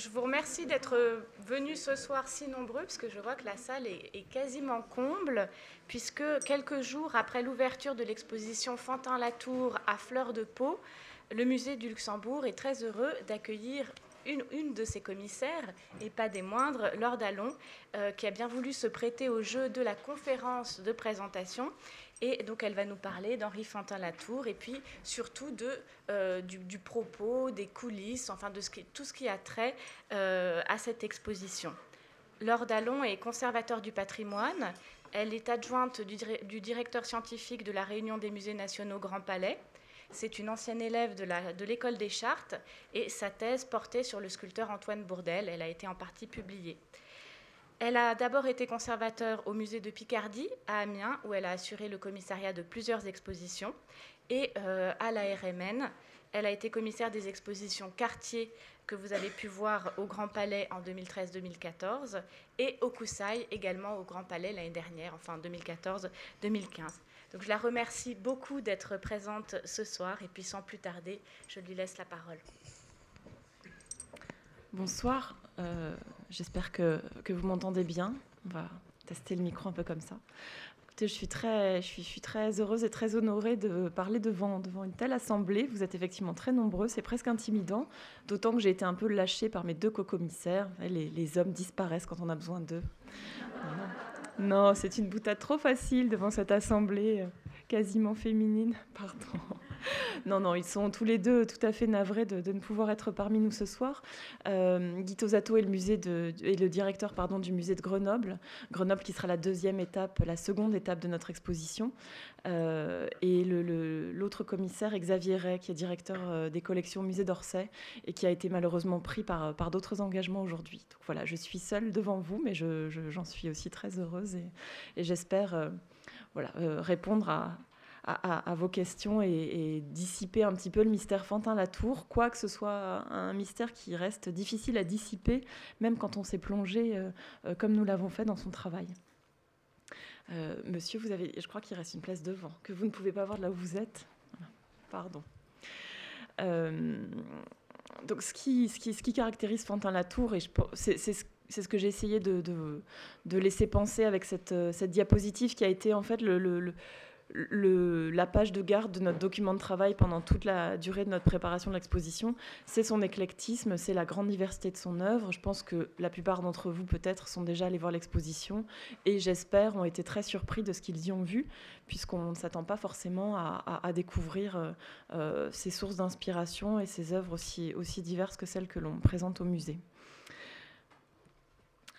je vous remercie d'être venus ce soir si nombreux, parce que je vois que la salle est, quasiment comble, puisque quelques jours après l'ouverture de l'exposition Fantin-Latour à Fleur de Peau, le musée du Luxembourg est très heureux d'accueillir une, de ses commissaires, et pas des moindres, Laure Dallon, euh, qui a bien voulu se prêter au jeu de la conférence de présentation. Et donc, elle va nous parler d'Henri Fantin-Latour et puis surtout euh, du, propos, des coulisses, enfin de tout ce qui a trait euh, à cette exposition. Laure Dallon est conservateur du patrimoine. Elle est adjointe du, du directeur scientifique de la Réunion des musées nationaux Grand Palais. C'est une ancienne élève de l'école des chartes et sa thèse portait sur le sculpteur Antoine Bourdel. Elle a été en partie publiée. Elle a d'abord été conservateur au musée de Picardie à Amiens, où elle a assuré le commissariat de plusieurs expositions, et euh, à la RMN. Elle a été commissaire des expositions Cartier que vous avez pu voir au Grand Palais en 2013-2014 et au Koussaï également au Grand Palais l'année dernière, enfin 2014-2015. Donc je la remercie beaucoup d'être présente ce soir et puis sans plus tarder, je lui laisse la parole. Bonsoir, euh, j'espère que, que, vous m'entendez bien. On va tester le micro un peu comme ça. Écoutez, je suis très, je suis, je suis très heureuse et très honorée de parler devant, devant une telle assemblée. Vous êtes effectivement très nombreux, c'est presque intimidant, d'autant que j'ai été un peu lâchée par mes deux co-commissaires. Les, les hommes disparaissent quand on a besoin d'eux. Non, c'est une boutade trop facile devant cette assemblée euh, quasiment féminine. Pardon. Non, non, ils sont tous les deux tout à fait navrés de, ne pouvoir être parmi nous ce soir. Euh, Guy Tosato est le, directeur pardon, du musée de Grenoble. Grenoble qui sera la deuxième étape, la seconde étape de notre exposition. Euh, et l'autre commissaire, Xavier Ray, qui est directeur euh, des collections au musée d'Orsay et qui a été malheureusement pris par, par d'autres engagements aujourd'hui. Donc voilà, je suis seule devant vous, mais j'en suis aussi très heureuse et, et j'espère voilà, répondre à, à, vos questions et, dissiper un petit peu le mystère Fantin-Latour, quoi que ce soit un mystère qui reste difficile à dissiper, même quand on s'est plongé euh, euh, comme nous l'avons fait dans son travail. Euh, monsieur, vous avez, je crois qu'il reste une place devant, que vous ne pouvez pas voir là où vous êtes. Pardon. donc, ce qui, ce, qui, ce qui caractérise Fantin-Latour, et c'est ce que j'ai essayé de, de, laisser penser avec cette, cette, diapositive qui a été en fait le, la page de garde de notre document de travail pendant toute la durée de notre préparation de l'exposition, c'est son éclectisme, c'est la grande diversité de son œuvre. Je pense que la plupart d'entre vous, peut-être, sont déjà allés voir l'exposition et j'espère ont été très surpris de ce qu'ils y ont vu, puisqu'on ne s'attend pas forcément à, découvrir euh, euh, ces sources d'inspiration et ces œuvres aussi diverses que celles que l'on présente au musée.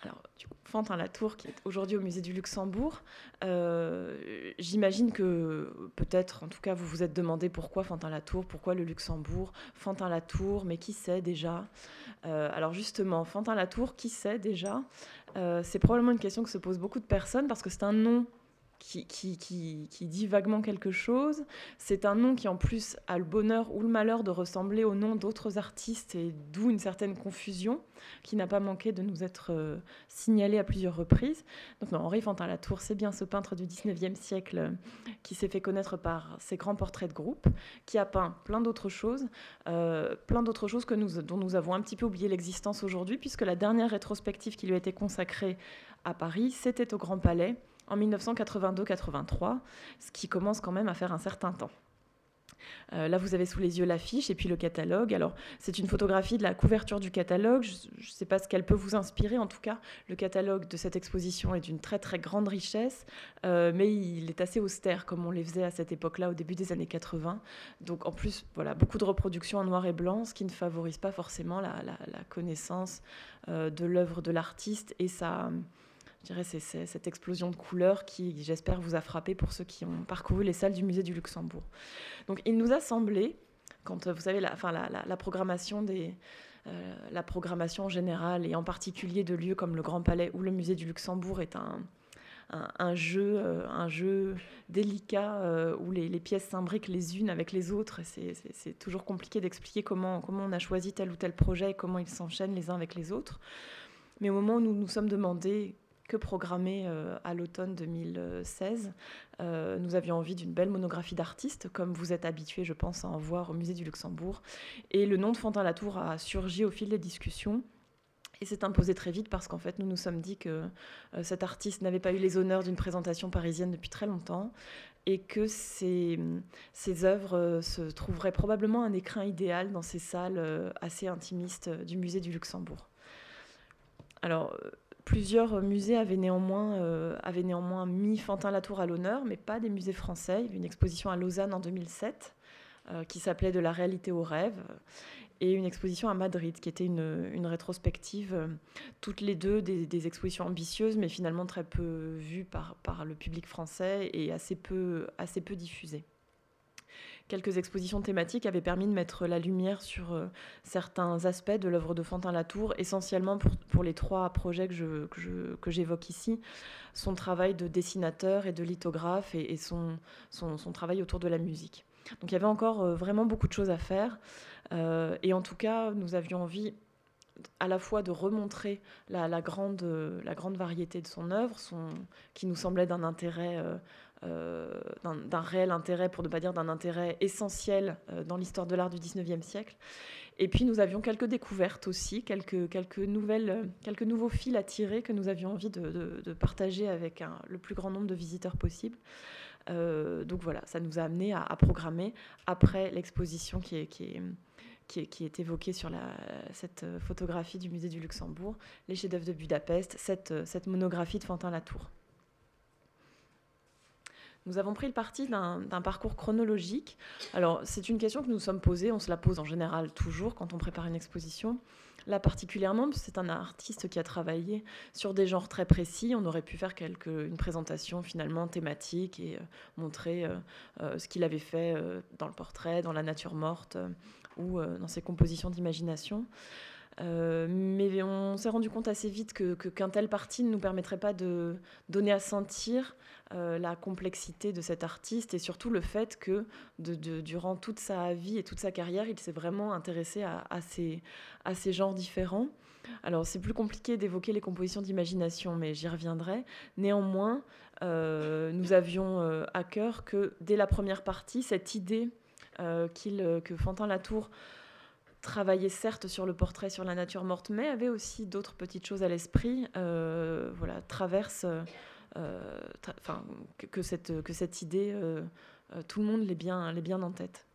Alors, du coup, Fantin Latour, qui est aujourd'hui au musée du Luxembourg, euh, j'imagine que peut-être, en tout cas, vous vous êtes demandé pourquoi Fantin Latour, pourquoi le Luxembourg, Fantin Latour, mais qui sait déjà? Euh, Alors justement, Fantin Latour, qui sait déjà? Euh, C'est probablement une question que se posent beaucoup de personnes parce que c'est un nom qui, dit vaguement quelque chose. C'est un nom qui en plus a le bonheur ou le malheur de ressembler au nom d'autres artistes et d'où une certaine confusion qui n'a pas manqué de nous être euh, signalée à plusieurs reprises. Donc non, Henri Fantin-Latour, c'est bien ce peintre du 19e siècle euh, qui s'est fait connaître par ses grands portraits de groupe, qui a peint plein d'autres choses, euh, plein d'autres choses que nous, dont nous avons un petit peu oublié l'existence aujourd'hui, puisque la dernière rétrospective qui lui a été consacrée à Paris, c'était au Grand Palais en 1982-83, ce qui commence quand même à faire un certain temps. Euh, là, vous avez sous les yeux l'affiche et puis le catalogue. Alors, c'est une photographie de la couverture du catalogue. Je ne sais pas ce qu'elle peut vous inspirer. En tout cas, le catalogue de cette exposition est d'une très très grande richesse, euh, mais il est assez austère comme on les faisait à cette époque-là, au début des années 80. Donc, en plus, voilà, beaucoup de reproductions en noir et blanc, ce qui ne favorise pas forcément la, connaissance euh, de l'œuvre de l'artiste et sa je dirais, c'est cette explosion de couleurs qui, j'espère, vous a frappé pour ceux qui ont parcouru les salles du musée du Luxembourg. Donc, il nous a semblé, quand vous savez, la, enfin, la, programmation des, euh, en général et en particulier de lieux comme le Grand Palais ou le musée du Luxembourg est un, euh, jeu délicat euh, où les, pièces s'imbriquent les unes avec les autres. C'est toujours compliqué d'expliquer comment, comment on a choisi tel ou tel projet et comment ils s'enchaînent les uns avec les autres. Mais au moment où nous nous sommes demandé que programmé euh, à l'automne 2016. Euh, nous avions envie d'une belle monographie d'artistes, comme vous êtes habitués, je pense, à en voir au musée du Luxembourg. Et le nom de Fantin Latour a surgi au fil des discussions. Et c'est imposé très vite parce qu'en fait, nous nous sommes dit que cet artiste n'avait pas eu les honneurs d'une présentation parisienne depuis très longtemps et que ces œuvres se trouveraient probablement un écrin idéal dans ces salles assez intimistes du musée du Luxembourg. Alors, Plusieurs musées avaient néanmoins, euh, mis Fantin-Latour à l'honneur, mais pas des musées français. Une exposition à Lausanne en 2007 euh, qui s'appelait De la réalité au rêve et une exposition à Madrid qui était une, rétrospective, euh, toutes les deux des, expositions ambitieuses, mais finalement très peu vues par, par le public français et assez peu, assez peu diffusées quelques expositions thématiques avaient permis de mettre la lumière sur euh, certains aspects de l'œuvre de Fantin-Latour, essentiellement pour, les trois projets que, que, j'évoque ici, son travail de dessinateur et de lithographe et, son, travail autour de la musique. Donc il y avait encore euh, vraiment beaucoup de choses à faire. Euh, et en tout cas, nous avions envie à la fois de remontrer la, grande, variété de son œuvre, qui nous semblait d'un intérêt d'un réel intérêt, pour ne pas dire d'un intérêt essentiel euh, dans l'histoire de l'art du 19e siècle. Et puis nous avions quelques découvertes aussi, quelques, quelques, nouvelles, quelques nouveaux fils à tirer que nous avions envie de, partager avec le plus grand nombre de visiteurs possible. Euh, donc voilà, ça nous a amené à, programmer après l'exposition qui est, qui, est, qui, est, évoquée sur cette photographie du musée du Luxembourg, les chefs-d'œuvre de Budapest, cette, cette monographie de Fantin-Latour. Nous avons pris le parti d'un parcours chronologique. Alors, c'est une question que nous nous sommes posée, on se la pose en général toujours quand on prépare une exposition. Là particulièrement, c'est un artiste qui a travaillé sur des genres très précis. On aurait pu faire une présentation finalement thématique et euh, montrer euh, euh, ce qu'il avait fait dans le portrait, dans la nature morte ou dans ses compositions d'imagination. Mais on s'est rendu compte assez vite que qu'un tel parti ne nous permettrait pas de donner à sentir euh, la complexité de cet artiste et surtout le fait que durant toute sa vie et toute sa carrière, il s'est vraiment intéressé à, ces, genres différents. Alors c'est plus compliqué d'évoquer les compositions d'imagination, mais j'y reviendrai. Néanmoins, euh, nous avions euh, à cœur que dès la première partie, cette idée qu'il, que Fantin Latour travaillait certes sur le portrait, sur la nature morte, mais avait aussi d'autres petites choses à l'esprit, voilà, traverse euh, que, cette, que cette idée, euh, euh, tout le monde l'est bien, bien en tête.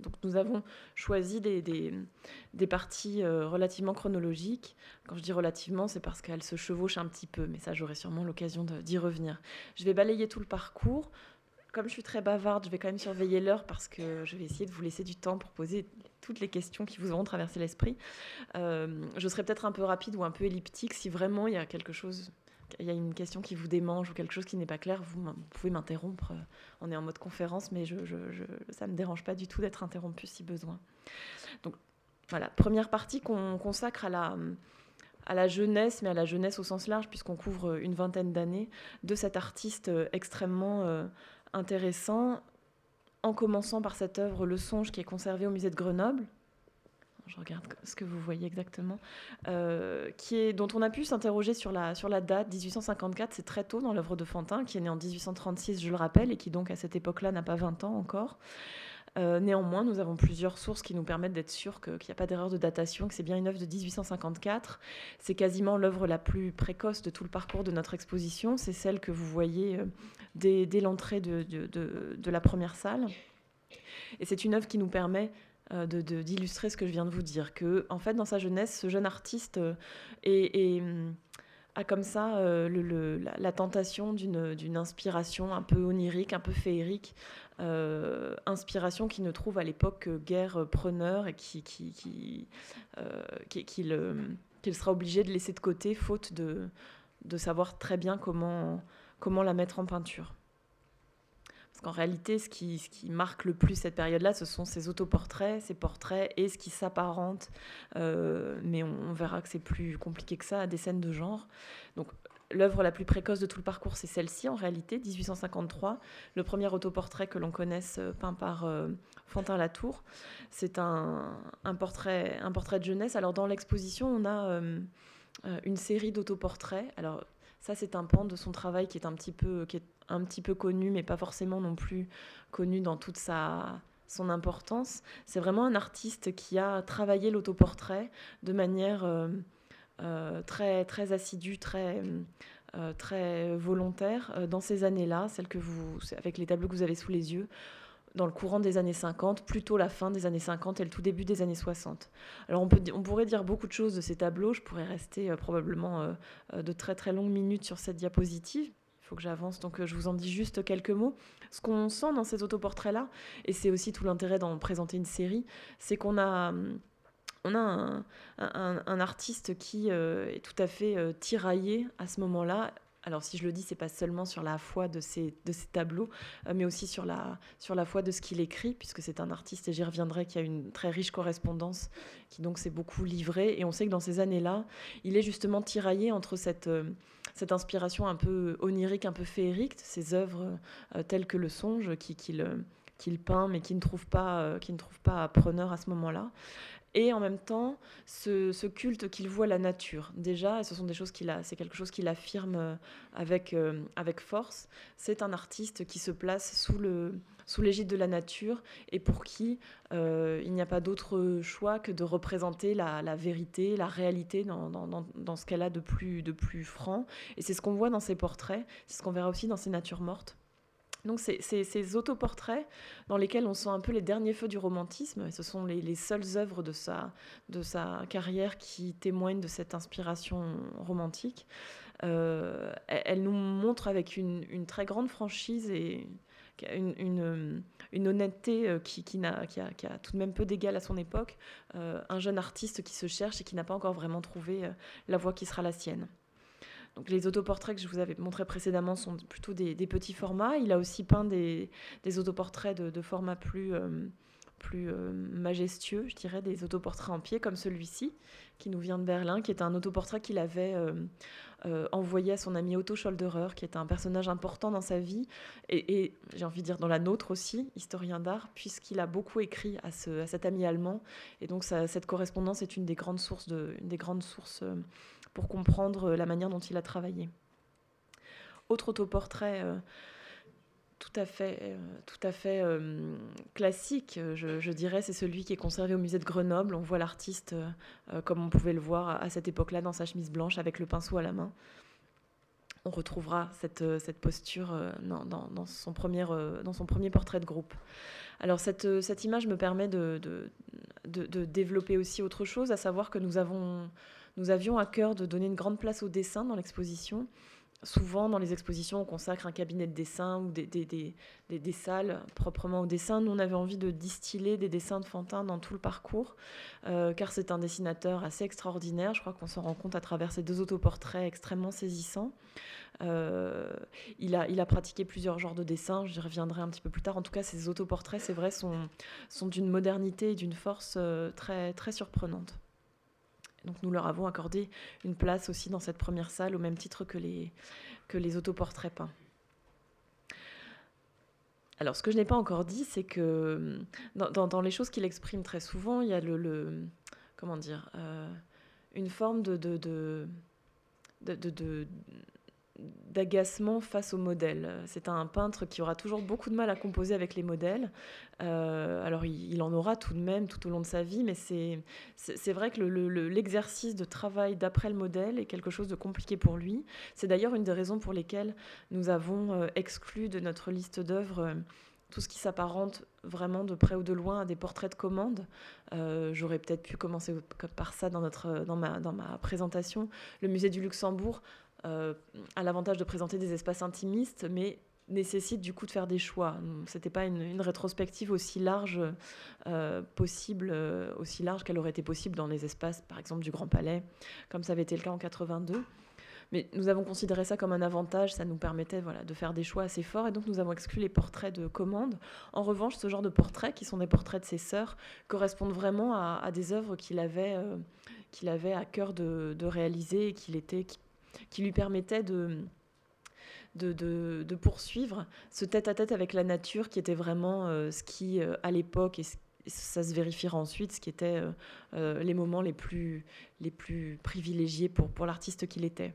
Donc nous avons choisi des, des, parties relativement chronologiques. Quand je dis relativement, c'est parce qu'elles se chevauchent un petit peu, mais ça j'aurai sûrement l'occasion d'y revenir. Je vais balayer tout le parcours. Comme je suis très bavarde, je vais quand même surveiller l'heure parce que je vais essayer de vous laisser du temps pour poser toutes les questions qui vous auront traversé l'esprit. je serai peut-être un peu rapide ou un peu elliptique si vraiment il y a quelque chose il y a une question qui vous démange ou quelque chose qui n'est pas clair, vous, pouvez m'interrompre. On est en mode conférence, mais ça ne me dérange pas du tout d'être interrompu si besoin. Donc voilà, première partie qu'on consacre à la, à la jeunesse, mais à la jeunesse au sens large, puisqu'on couvre une vingtaine d'années, de cet artiste extrêmement euh, intéressant, en commençant par cette œuvre Le Songe qui est conservée au musée de Grenoble, je regarde ce que vous voyez exactement, euh, qui est, dont on a pu s'interroger sur la, date 1854, c'est très tôt dans l'œuvre de Fantin, qui est né en 1836, je le rappelle, et qui donc à cette époque-là n'a pas 20 ans encore. Euh, néanmoins, nous avons plusieurs sources qui nous permettent d'être sûrs qu'il n'y a pas d'erreur de datation, que c'est bien une œuvre de 1854. C'est quasiment l'œuvre la plus précoce de tout le parcours de notre exposition. C'est celle que vous voyez euh, dès, l'entrée de, la première salle. Et c'est une œuvre qui nous permet euh, d'illustrer ce que je viens de vous dire. Que, en fait, dans sa jeunesse, ce jeune artiste euh, hum, a comme ça euh, la, tentation d'une inspiration un peu onirique, un peu féerique, inspiration qu'il ne trouve à l'époque guère preneur et qui, qui, qui, qu'il sera obligé de laisser de côté faute de, de savoir très bien comment, comment la mettre en peinture. Parce qu'en réalité, ce qui, marque le plus cette période-là, ce sont ses autoportraits, ses portraits et ce qui s'apparente, euh, mais on, verra que c'est plus compliqué que ça, à des scènes de genre. Donc l'œuvre la plus précoce de tout le parcours, c'est celle-ci en réalité, 1853, le premier autoportrait que l'on connaisse euh, peint par euh, Fantin Latour. C'est un, portrait, un portrait de jeunesse. Alors dans l'exposition, on a une série d'autoportraits. Alors ça, c'est un pan de son travail qui est un petit peu, qui est un petit peu connu, mais pas forcément non plus connu dans toute sa son importance. C'est vraiment un artiste qui a travaillé l'autoportrait de manière euh, très, très assidu, très, très volontaire dans ces années-là, celles que vous, avec les tableaux que vous avez sous les yeux dans le courant des années 50, plutôt la fin des années 50 et le tout début des années 60. Alors on, peut, on pourrait dire beaucoup de choses de ces tableaux, je pourrais rester probablement de très très longues minutes sur cette diapositive, faut que j'avance, donc euh, je vous en dis juste quelques mots. Ce qu'on sent dans ces autoportraits-là, et c'est aussi tout l'intérêt d'en présenter une série, c'est qu'on a, hum, on a un, artiste qui euh, est tout à fait euh, tiraillé à ce moment-là. Alors si je le dis, c'est pas seulement sur la foi de ces, de tableaux, mais aussi sur la, sur la foi de ce qu'il écrit, puisque c'est un artiste, et j'y reviendrai, qui a une très riche correspondance, qui donc s'est beaucoup livré. Et on sait que dans ces années-là, il est justement tiraillé entre cette cette inspiration un peu onirique, un peu féerique, ces œuvres euh, telles que le songe qu'il peint, mais qui ne trouve pas, euh, qui ne trouve pas preneur à ce moment-là. Et en même temps, ce, culte qu'il voit la nature, déjà, et ce sont des choses qu'il a, c'est quelque chose qu'il affirme euh, avec, avec force. C'est un artiste qui se place sous le, sous l'égide de la nature et pour qui euh, il n'y a pas d'autre choix que de représenter la, vérité, la réalité dans, dans, ce qu'elle a de plus, de plus franc. Et c'est ce qu'on voit dans ses portraits, c'est ce qu'on verra aussi dans ses natures mortes. Donc ces autoportraits dans lesquels on sent un peu les derniers feux du romantisme, et ce sont les, les, seules œuvres de sa, de sa carrière qui témoignent de cette inspiration romantique. Euh, elle, nous montre avec une, très grande franchise et une, une, honnêteté euh, qui, qui, a, qui, a, tout de même peu d'égal à son époque, euh, un jeune artiste qui se cherche et qui n'a pas encore vraiment trouvé euh, la voie qui sera la sienne. Les autoportraits que je vous avais montrés précédemment sont plutôt des, petits formats. Il a aussi peint des, autoportraits de, de, format plus, plus majestueux, je dirais, des autoportraits en pied comme celui-ci, qui nous vient de Berlin, qui est un autoportrait qu'il avait euh, envoyé à son ami Otto Scholderer, qui est un personnage important dans sa vie, et, j'ai envie de dire dans la nôtre aussi, historien d'art, puisqu'il a beaucoup écrit à, ce, à, cet ami allemand. Et donc cette correspondance est une des grandes sources, euh, pour comprendre la manière dont il a travaillé. Autre autoportrait euh, tout à fait, euh, tout à fait euh, classique, je, dirais. C'est celui qui est conservé au musée de Grenoble. On voit l'artiste euh, comme on pouvait le voir à, cette époque-là dans sa chemise blanche avec le pinceau à la main. On retrouvera cette, cette posture dans, dans, son premier, dans son premier portrait de groupe. Alors cette, cette image me permet de, de, de, développer aussi autre chose, à savoir que nous, avons, nous avions à cœur de donner une grande place au dessin dans l'exposition souvent dans les expositions, on consacre un cabinet de dessin ou des, salles proprement au dessin. Nous, on avait envie de distiller des dessins de Fantin dans tout le parcours, euh, car c'est un dessinateur assez extraordinaire. Je crois qu'on s'en rend compte à travers ces deux autoportraits extrêmement saisissants. Euh, il, a, pratiqué plusieurs genres de dessins, j'y reviendrai un petit peu plus tard. En tout cas, ces autoportraits, c'est vrai, sont, sont d'une modernité et d'une force euh, très, très surprenante. Donc nous leur avons accordé une place aussi dans cette première salle au même titre que les, que les autoportraits peints. Alors ce que je n'ai pas encore dit, c'est que dans, dans, les choses qu'il exprime très souvent, il y a le, comment dire, euh, une forme de d'agacement face au modèle. C'est un peintre qui aura toujours beaucoup de mal à composer avec les modèles. Euh, alors il, en aura tout de même tout au long de sa vie, mais c'est vrai que l'exercice de travail d'après le modèle est quelque chose de compliqué pour lui. C'est d'ailleurs une des raisons pour lesquelles nous avons euh, exclu de notre liste d'œuvres euh, tout ce qui s'apparente vraiment de près ou de loin à des portraits de commande. J'aurais peut-être pu commencer par ça dans, notre, dans, ma, dans ma présentation. Le musée du Luxembourg euh, a l'avantage de présenter des espaces intimistes, mais nécessite du coup de faire des choix. C'était pas une, rétrospective aussi large euh, possible, euh, aussi large qu'elle aurait été possible dans les espaces, par exemple du Grand Palais, comme ça avait été le cas en 82. Mais nous avons considéré ça comme un avantage, ça nous permettait voilà, de faire des choix assez forts, et donc nous avons exclu les portraits de commande. En revanche, ce genre de portraits, qui sont des portraits de ses sœurs, correspondent vraiment à, des œuvres qu'il avait, qu'il avait à cœur de, réaliser et qu'il était, lui permettait de, de, poursuivre ce tête-à-tête avec la nature qui était vraiment euh, ce qui, euh, à l'époque, et, ça se vérifiera ensuite, ce qui était euh, les moments les plus, les plus privilégiés pour, pour l'artiste qu'il était.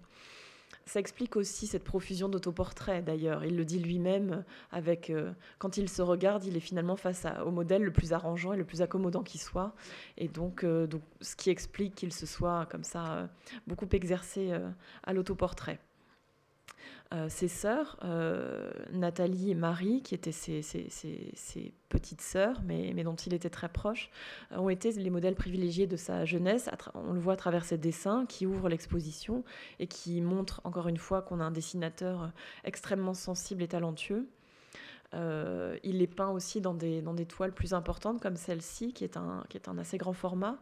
Ça explique aussi cette profusion d'autoportraits d'ailleurs. Il le dit lui-même avec quand il se regarde, il est finalement face au modèle le plus arrangeant et le plus accommodant qui soit. Et donc ce qui explique qu'il se soit comme ça beaucoup exercé à l'autoportrait. Euh, ses sœurs, euh, Nathalie et Marie, qui étaient ses, petites sœurs, mais, dont il était très proche, euh, ont été les modèles privilégiés de sa jeunesse. On le voit à travers ses dessins qui ouvrent l'exposition et qui montrent encore une fois qu'on a un dessinateur extrêmement sensible et talentueux. il les peint aussi dans des, toiles plus importantes comme celle-ci, qui, est un, qui est un assez grand format.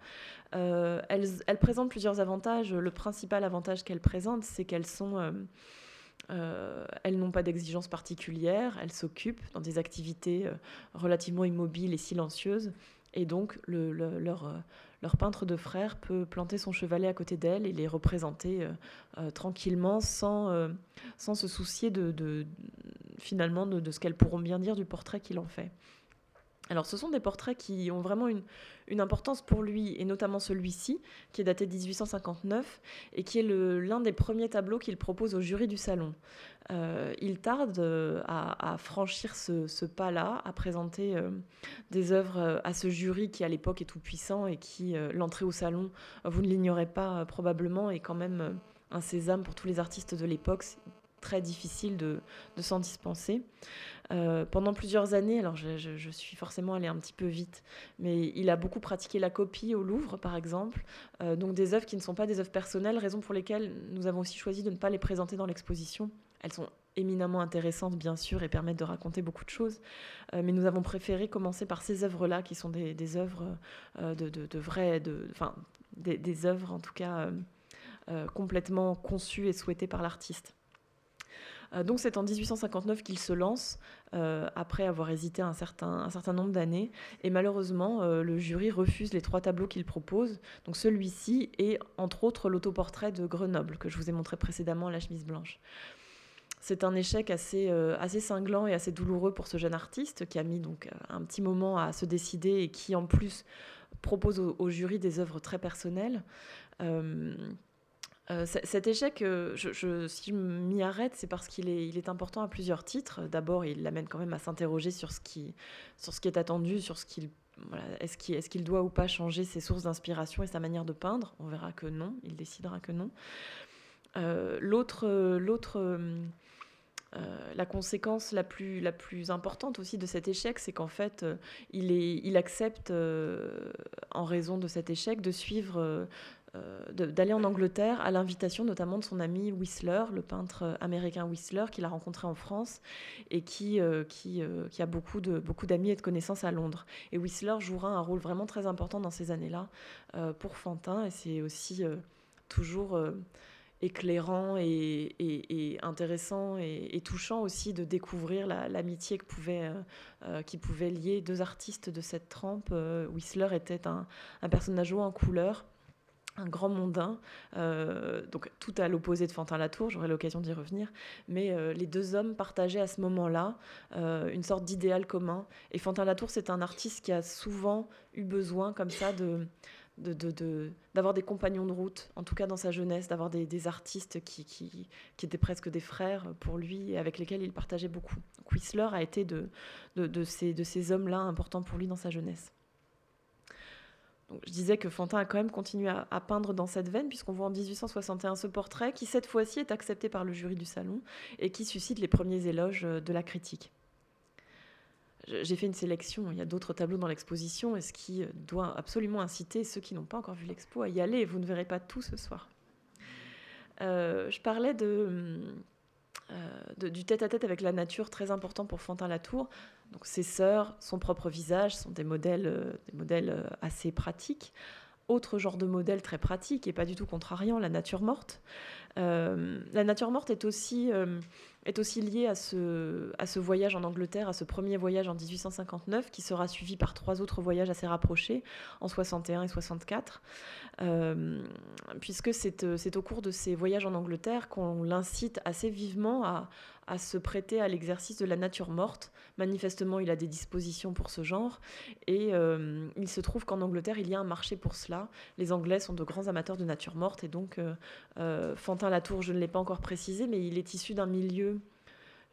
elles, elles, présentent plusieurs avantages. Le principal avantage qu'elles présentent, c'est qu'elles sont euh, elles n'ont pas d'exigences particulières, elles s'occupent dans des activités euh, relativement immobiles et silencieuses. Et donc, euh, leur, peintre de frère peut planter son chevalet à côté d'elles et les représenter tranquillement sans, se soucier finalement de ce qu'elles pourront bien dire du portrait qu'il en fait. Alors ce sont des portraits qui ont vraiment une, importance pour lui, et notamment celui-ci, qui est daté de 1859, et qui est l'un des premiers tableaux qu'il propose au jury du salon. Euh, il tarde euh, à, franchir ce, pas-là, à présenter euh, des œuvres à ce jury qui à l'époque est tout puissant et qui, l'entrée au salon, vous ne l'ignorez pas probablement, est quand même un sésame pour tous les artistes de l'époque très difficile de, s'en dispenser. Euh, pendant plusieurs années, alors je, suis forcément allée un petit peu vite, mais il a beaucoup pratiqué la copie au Louvre, par exemple, euh, donc des œuvres qui ne sont pas des œuvres personnelles, raison pour lesquelles nous avons aussi choisi de ne pas les présenter dans l'exposition. Elles sont éminemment intéressantes, bien sûr, et permettent de raconter beaucoup de choses, euh, mais nous avons préféré commencer par ces œuvres-là, qui sont des, œuvres de, de, vraies, de, enfin, des, œuvres en tout cas complètement conçues et souhaitées par l'artiste. Euh, donc c'est en 1859 qu'il se lance, euh, après avoir hésité un certain, un certain nombre d'années. Et malheureusement, euh, le jury refuse les trois tableaux qu'il propose. Donc celui-ci et entre autres l'autoportrait de Grenoble, que je vous ai montré précédemment la chemise blanche. C'est un échec assez, assez cinglant et assez douloureux pour ce jeune artiste qui a mis donc un petit moment à se décider et qui en plus propose au, jury des œuvres très personnelles. Cet échec, euh, si je m'y arrête, c'est parce qu'il est, important à plusieurs titres. D'abord, il l'amène quand même à s'interroger sur, ce qui, sur ce qui est attendu, sur ce qu'il est-ce qu'il doit ou pas changer ses sources d'inspiration et sa manière de peindre On verra que non, il décidera que non. Euh, l'autre, l'autre, la conséquence la plus, la plus importante aussi de cet échec, c'est qu'en fait, il, est, il accepte, en raison de cet échec, de suivre euh, d'aller en Angleterre à l'invitation notamment de son ami Whistler, le peintre américain Whistler, qu'il a rencontré en France et qui, euh, qui, euh, qui, a beaucoup d'amis beaucoup et de connaissances à Londres. Et Whistler jouera un rôle vraiment très important dans ces années-là pour Fantin et c'est aussi toujours éclairant et, et, intéressant et, touchant aussi de découvrir l'amitié pouvait, qui pouvait lier deux artistes de cette trempe. Whistler était un, un personnage haut en couleur un grand mondain, euh, donc tout à l'opposé de Fantin Latour, j'aurai l'occasion d'y revenir, mais euh, les deux hommes partageaient à ce moment-là euh, une sorte d'idéal commun. Et Fantin Latour, c'est un artiste qui a souvent eu besoin, comme ça, d'avoir des compagnons de route, en tout cas dans sa jeunesse, d'avoir des, artistes qui, étaient presque des frères pour lui et avec lesquels il partageait beaucoup. Whistler a été de ces hommes-là importants pour lui dans sa jeunesse je disais que Fantin a quand même continué à, peindre dans cette veine, puisqu'on voit en 1861 ce portrait qui, cette fois-ci, est accepté par le jury du salon et qui suscite les premiers éloges euh, de la critique. J'ai fait une sélection, il y a d'autres tableaux dans l'exposition, et ce qui doit absolument inciter ceux qui n'ont pas encore vu l'expo à y aller, vous ne verrez pas tout ce soir. Euh, je parlais de, euh, du tête-à-tête avec la nature, très important pour Fantin Latour. Donc ses sœurs, son propre visage sont des modèles, euh, des modèles euh, assez pratiques. Autre genre de modèle très pratique et pas du tout contrariant, la nature morte. la nature morte est aussi est aussi lié à ce, à ce voyage en Angleterre, à ce premier voyage en 1859, qui sera suivi par trois autres voyages assez rapprochés, en 61 et 64, euh, puisque c'est au cours de ces voyages en Angleterre qu'on l'incite assez vivement à, à se prêter à l'exercice de la nature morte. Manifestement, il a des dispositions pour ce genre. Et euh, il se trouve qu'en Angleterre, il y a un marché pour cela. Les Anglais sont de grands amateurs de nature morte. Et donc, euh, euh, Fantin Latour, je ne l'ai pas encore précisé, mais il est issu d'un milieu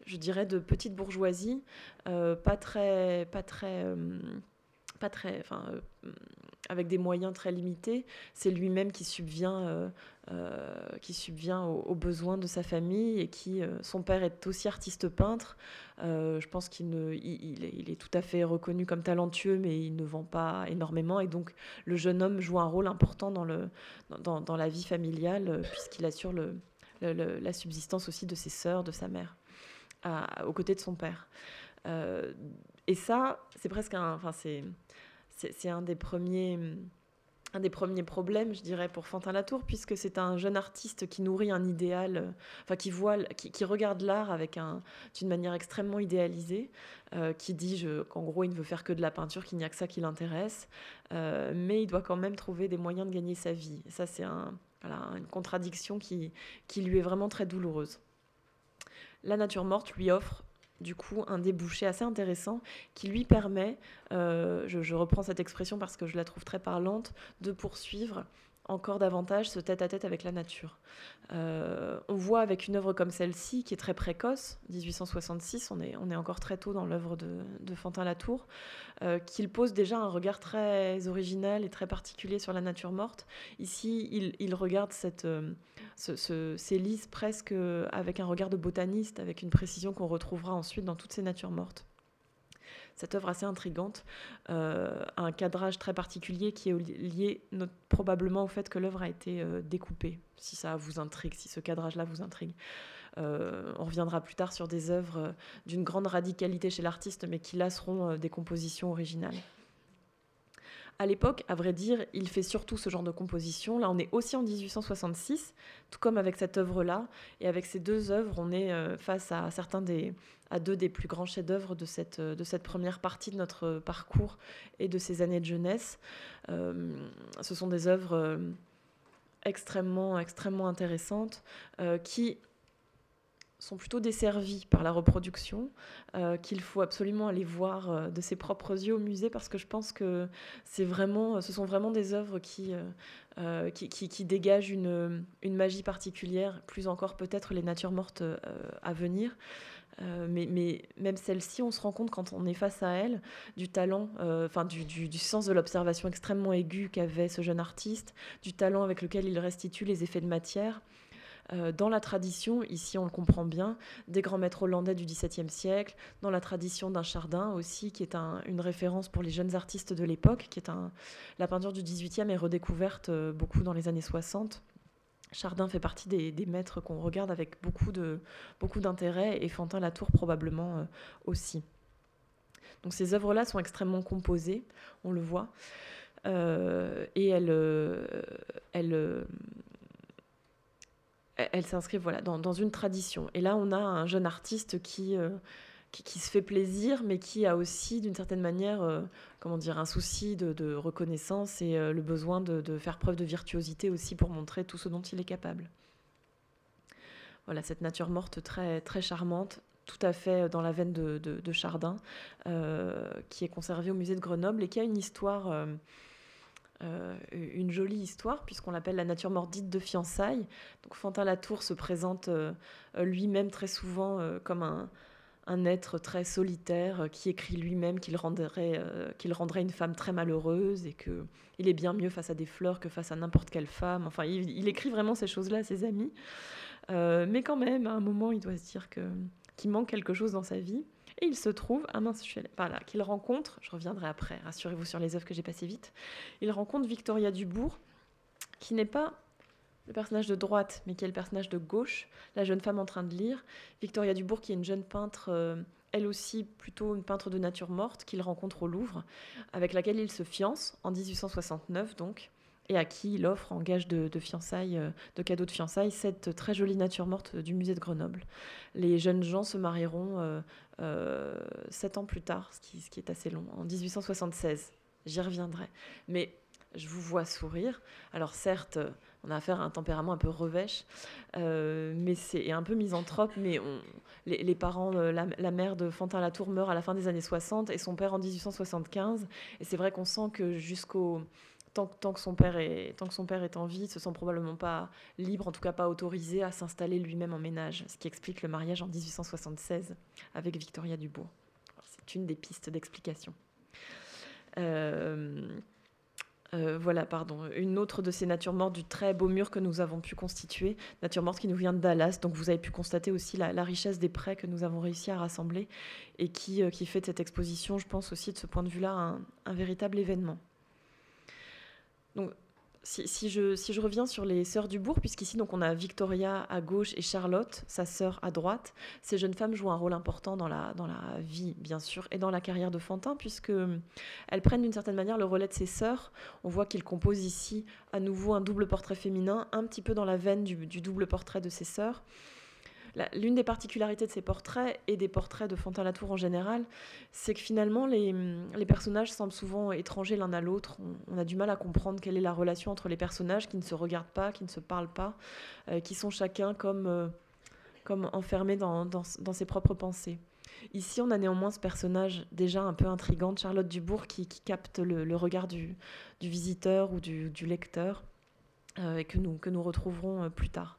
je dirais de petite bourgeoisie, pas très, pas très, pas très, enfin, avec des moyens très limités. C'est lui-même qui subvient, euh, euh, qui subvient aux, besoins de sa famille et qui, euh, son père est aussi artiste peintre. je pense qu'il il, il, est, tout à fait reconnu comme talentueux, mais il ne vend pas énormément. Et donc, le jeune homme joue un rôle important dans, la vie familiale, puisqu'il assure la subsistance aussi de ses sœurs, de sa mère, à, aux côtés de son père. et ça, c'est presque un. Enfin, c'est c'est un des premiers un des premiers problèmes, je dirais, pour Fantin Latour, puisque c'est un jeune artiste qui nourrit un idéal, euh, enfin qui voit, qui, regarde l'art avec un, d'une manière extrêmement idéalisée, euh, qui dit qu'en gros il ne veut faire que de la peinture, qu'il n'y a que ça qui l'intéresse, euh, mais il doit quand même trouver des moyens de gagner sa vie. ça, c'est un, une contradiction qui lui est vraiment très douloureuse. La nature morte lui offre du coup un débouché assez intéressant qui lui permet, euh, je, reprends cette expression parce que je la trouve très parlante, de poursuivre encore davantage ce tête-à-tête avec la nature. Euh, on voit avec une œuvre comme celle-ci, qui est très précoce, 1866, on est, encore très tôt dans l'œuvre de, Fantin Latour, euh, qu'il pose déjà un regard très original et très particulier sur la nature morte. Ici, il, regarde euh, ce, ces lys presque avec un regard de botaniste, avec une précision qu'on retrouvera ensuite dans toutes ces natures mortes cette œuvre assez intrigante, euh, un cadrage très particulier qui est lié probablement au fait que l'œuvre a été euh, découpée, si ça vous intrigue, si ce cadrage-là vous intrigue. Euh, on reviendra plus tard sur des œuvres d'une grande radicalité chez l'artiste, mais qui là seront des compositions originales. À l'époque, à vrai dire, il fait surtout ce genre de composition. Là, on est aussi en 1866, tout comme avec cette œuvre-là. Et avec ces deux œuvres, on est face à certains des, à deux des plus grands chefs-d'œuvre de cette, de cette première partie de notre parcours et de ces années de jeunesse. Euh, ce sont des œuvres euh, extrêmement, extrêmement intéressantes euh, qui sont plutôt desservies par la reproduction, qu'il faut absolument aller voir de ses propres yeux au musée parce que je pense que c'est vraiment, ce sont vraiment des œuvres qui, qui, qui, qui, dégagent une, une, magie particulière, plus encore peut-être les natures mortes à venir. Euh, mais, même celle-ci, on se rend compte quand on est face à elle du talent, euh, enfin du, sens de l'observation extrêmement aigu qu'avait ce jeune artiste, du talent avec lequel il restitue les effets de matière. Euh, dans la tradition, ici on le comprend bien, des grands maîtres hollandais du XVIIe siècle, dans la tradition d'un Chardin aussi, qui est un, une référence pour les jeunes artistes de l'époque, qui est la peinture du XVIIIe est redécouverte beaucoup dans les années 60 Chardin fait partie des, maîtres qu'on regarde avec beaucoup, d'intérêt et Fantin Latour probablement euh, aussi. Donc ces œuvres-là sont extrêmement composées, on le voit, euh, et elles, euh, elles, s'inscrivent voilà, dans, dans, une tradition. Et là, on a un jeune artiste qui qui, se fait plaisir, mais qui a aussi, d'une certaine manière, euh, comment dire, un souci de, reconnaissance et euh, le besoin de, faire preuve de virtuosité aussi pour montrer tout ce dont il est capable. Voilà, cette nature morte très, très charmante, tout à fait dans la veine de, Chardin, euh, qui est conservée au musée de Grenoble et qui a une histoire. une jolie histoire, puisqu'on l'appelle la nature morte dite de fiançailles. Donc Fantin Latour se présente lui-même très souvent comme un, un être très solitaire euh, qui écrit lui-même qu'il rendrait, euh, qu'il rendrait une femme très malheureuse et que il est bien mieux face à des fleurs que face à n'importe quelle femme. Enfin, il, écrit vraiment ces choses-là à ses amis. Euh, mais quand même, à un moment, il doit se dire que, qu'il manque quelque chose dans sa vie. Et il se trouve, ah mince, je suis là, qu'il rencontre, je reviendrai après, rassurez-vous sur les œuvres que j'ai passées vite, il rencontre Victoria Dubourg, qui n'est pas le personnage de droite, mais qui est le personnage de gauche, la jeune femme en train de lire. Victoria Dubourg, qui est une jeune peintre, euh, elle aussi plutôt une peintre de nature morte, qu'il rencontre au Louvre, avec laquelle il se fiance en 1869 donc. et à qui il offre en gage de, fiançailles, de cadeaux de fiançailles, cette très jolie nature morte du musée de Grenoble. Les jeunes gens se marieront sept ans plus tard, ce qui, ce qui est assez long, en 1876. J'y reviendrai. Mais je vous vois sourire. Alors certes, on a affaire à un tempérament un peu revêche, euh, mais c'est un peu misanthrope. Mais les, parents, la, mère de Fantin Latour meurt à la fin des années 60 et son père en 1875. Et c'est vrai qu'on sent que jusqu'au tant, tant, que son père est tant que son père est en vie, il se sent probablement pas libre, en tout cas pas autorisé à s'installer lui-même en ménage, ce qui explique le mariage en 1876 avec Victoria Dubourg. C'est une des pistes d'explication. Euh, euh, voilà, pardon. Une autre de ces natures mortes du très beau mur que nous avons pu constituer, nature morte qui nous vient de Dallas. Donc vous avez pu constater aussi la, richesse des prêts que nous avons réussi à rassembler et qui, euh, qui fait de cette exposition, je pense aussi de ce point de vue-là, un, un véritable événement. Donc si, je, reviens sur les sœurs du bourg, puisqu'ici donc on a Victoria à gauche et Charlotte, sa sœur à droite, ces jeunes femmes jouent un rôle important dans la, dans la vie, bien sûr, et dans la carrière de Fantin, puisque euh, elles prennent d'une certaine manière le relais de ses sœurs. On voit qu'il compose ici à nouveau un double portrait féminin, un petit peu dans la veine du, du double portrait de ses sœurs. L'une des particularités de ces portraits et des portraits de Fantin-Latour en général, c'est que finalement les, personnages semblent souvent étrangers l'un à l'autre. On, a du mal à comprendre quelle est la relation entre les personnages qui ne se regardent pas, qui ne se parlent pas, euh, qui sont chacun comme, euh, comme enfermés dans, dans, ses propres pensées. Ici, on a néanmoins ce personnage déjà un peu intrigant Charlotte Dubourg qui, capte le, regard du, visiteur ou du, lecteur et que nous, retrouverons plus tard.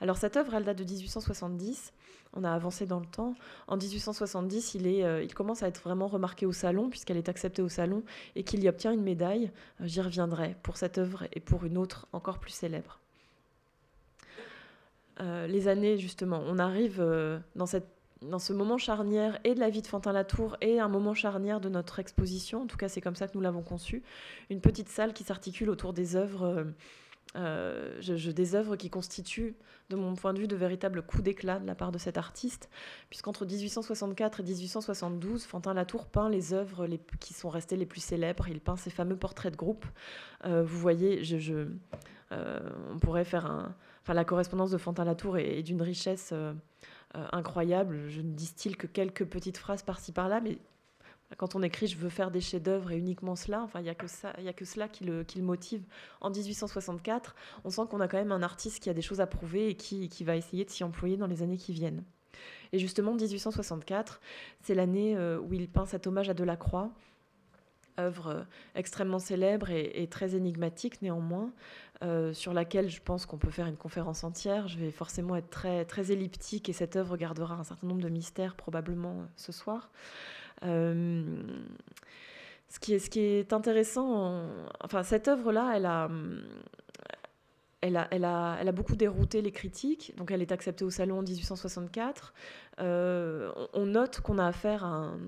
Alors cette œuvre, elle date de 1870. On a avancé dans le temps. En 1870, il, est, euh, il commence à être vraiment remarqué au salon, puisqu'elle est acceptée au salon, et qu'il y obtient une médaille. Euh, j'y reviendrai pour cette œuvre et pour une autre encore plus célèbre. Euh, les années, justement, on arrive dans, dans ce moment charnière et de la vie de Fantin Latour et un moment charnière de notre exposition. En tout cas, c'est comme ça que nous l'avons conçu. Une petite salle qui s'articule autour des œuvres euh, je, des œuvres qui constituent, de mon point de vue, de véritables coups d'éclat de la part de cet artiste, puisqu'entre 1864 et 1872, Fantin Latour peint les œuvres qui sont restées les plus célèbres. Il peint ses fameux portraits de groupe. Euh, vous voyez, je, euh, on pourrait faire un. La correspondance de Fantin Latour est, est d'une richesse incroyable. Je ne distille que quelques petites phrases par-ci par-là, mais quand on écrit je veux faire des chefs-d'œuvre et uniquement cela, enfin il n'y a que cela qui le, motive. En 1864, on sent qu'on a quand même un artiste qui a des choses à prouver et qui, va essayer de s'y employer dans les années qui viennent. Et justement, 1864, c'est l'année euh, où il peint cet hommage à Delacroix, œuvre euh, extrêmement célèbre et, très énigmatique néanmoins, euh, sur laquelle je pense qu'on peut faire une conférence entière. Je vais forcément être très elliptique et cette œuvre gardera un certain nombre de mystères probablement ce soir. Euh, ce, qui est, ce qui est intéressant, enfin cette œuvre-là, elle a, elle a, elle, a, elle a, beaucoup dérouté les critiques, donc elle est acceptée au Salon en 1864. Euh, on note qu'on a affaire à un,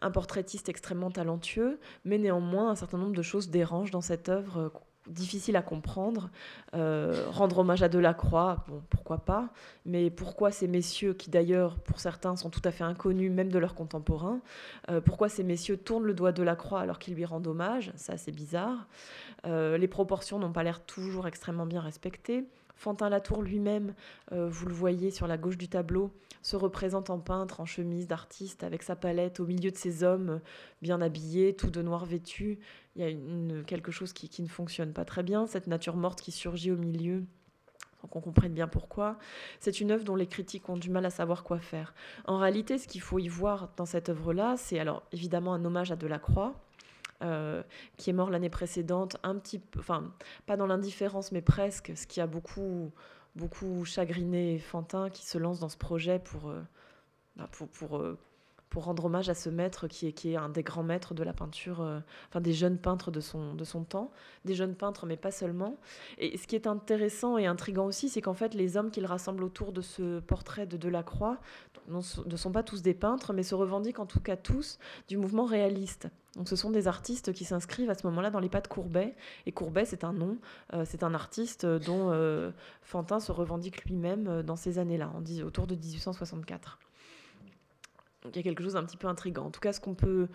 un, portraitiste extrêmement talentueux, mais néanmoins un certain nombre de choses dérangent dans cette œuvre difficile à comprendre. Euh, rendre hommage à Delacroix, pourquoi pas, mais pourquoi ces messieurs, qui d'ailleurs pour certains sont tout à fait inconnus même de leurs contemporains, euh, pourquoi ces messieurs tournent le doigt de Delacroix alors qu'ils lui rendent hommage? Ça, c'est bizarre. Euh, les proportions n'ont pas l'air toujours extrêmement bien respectées. Fantin Latour lui-même, vous le voyez sur la gauche du tableau, se représente en peintre, en chemise d'artiste, avec sa palette, au milieu de ces hommes bien habillés, tout de noir vêtus, il y a quelque chose qui, ne fonctionne pas très bien, cette nature morte qui surgit au milieu, sans qu'on comprenne bien pourquoi. C'est une œuvre dont les critiques ont du mal à savoir quoi faire. En réalité, ce qu'il faut y voir dans cette œuvre-là, c'est alors évidemment un hommage à Delacroix, euh, qui est mort l'année précédente, un petit peu, enfin, pas dans l'indifférence, mais presque, ce qui a beaucoup, beaucoup chagriné Fantin, qui se lance dans ce projet pour, euh, bah, pour, euh, pour rendre hommage à ce maître qui est, un des grands maîtres de la peinture, enfin des jeunes peintres de son, de son temps, des jeunes peintres, mais pas seulement. Et ce qui est intéressant et intrigant aussi, c'est qu'en fait, les hommes qu'il rassemble autour de ce portrait de Delacroix ne sont pas tous des peintres, mais se revendiquent en tout cas tous du mouvement réaliste. Donc ce sont des artistes qui s'inscrivent à ce moment-là dans les pas de Courbet. Et Courbet, c'est un nom, euh, c'est un artiste dont euh, Fantin se revendique lui-même dans ces années-là, autour de 1864 il y a quelque chose d'un petit peu intrigant. En tout cas, ce qu'on peut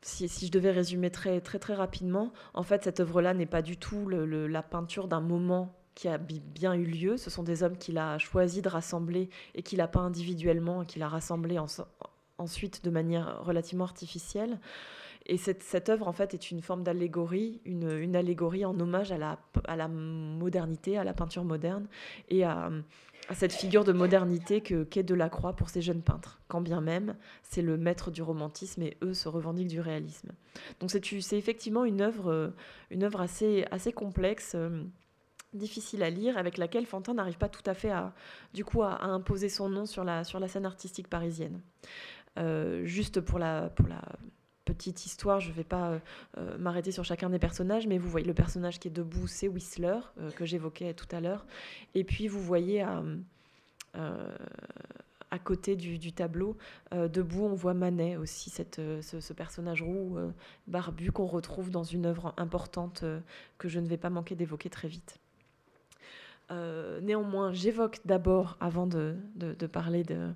si, je devais résumer très très rapidement, en fait, cette œuvre-là n'est pas du tout la peinture d'un moment qui a bien eu lieu. Ce sont des hommes qu'il a choisi de rassembler et qu'il a peint individuellement qu'il a rassemblé ensuite de manière relativement artificielle. Et cette, cette, œuvre, en fait, est une forme d'allégorie, une, allégorie en hommage à la, à la modernité, à la peinture moderne et à, cette figure de modernité que qu'est Delacroix pour ces jeunes peintres, quand bien même c'est le maître du romantisme et eux se revendiquent du réalisme. Donc c'est effectivement une œuvre, une œuvre assez, assez complexe. Euh, difficile à lire, avec laquelle Fantin n'arrive pas tout à fait à, du coup, à, imposer son nom sur la, sur la scène artistique parisienne. Euh, juste pour la, petite histoire, je ne vais pas euh, euh, m'arrêter sur chacun des personnages, mais vous voyez le personnage qui est debout, c'est Whistler, que j'évoquais tout à l'heure. Et puis vous voyez à, côté du, tableau, debout, on voit Manet aussi, ce, personnage roux, barbu, qu'on retrouve dans une œuvre importante que je ne vais pas manquer d'évoquer très vite. Néanmoins, j'évoque d'abord, avant de, parler de,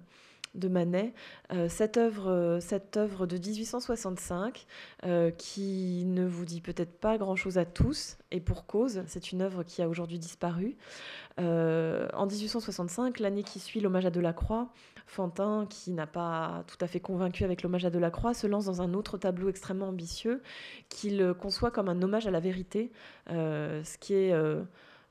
Manet, euh, cette, œuvre, euh, cette œuvre de 1865 qui ne vous dit peut-être pas grand-chose à tous, et pour cause, c'est une œuvre qui a aujourd'hui disparu. en 1865, l'année qui suit l'hommage à Delacroix, Fantin, qui n'a pas tout à fait convaincu avec l'hommage à Delacroix, se lance dans un autre tableau extrêmement ambitieux qu'il conçoit comme un hommage à la vérité, ce qui est euh,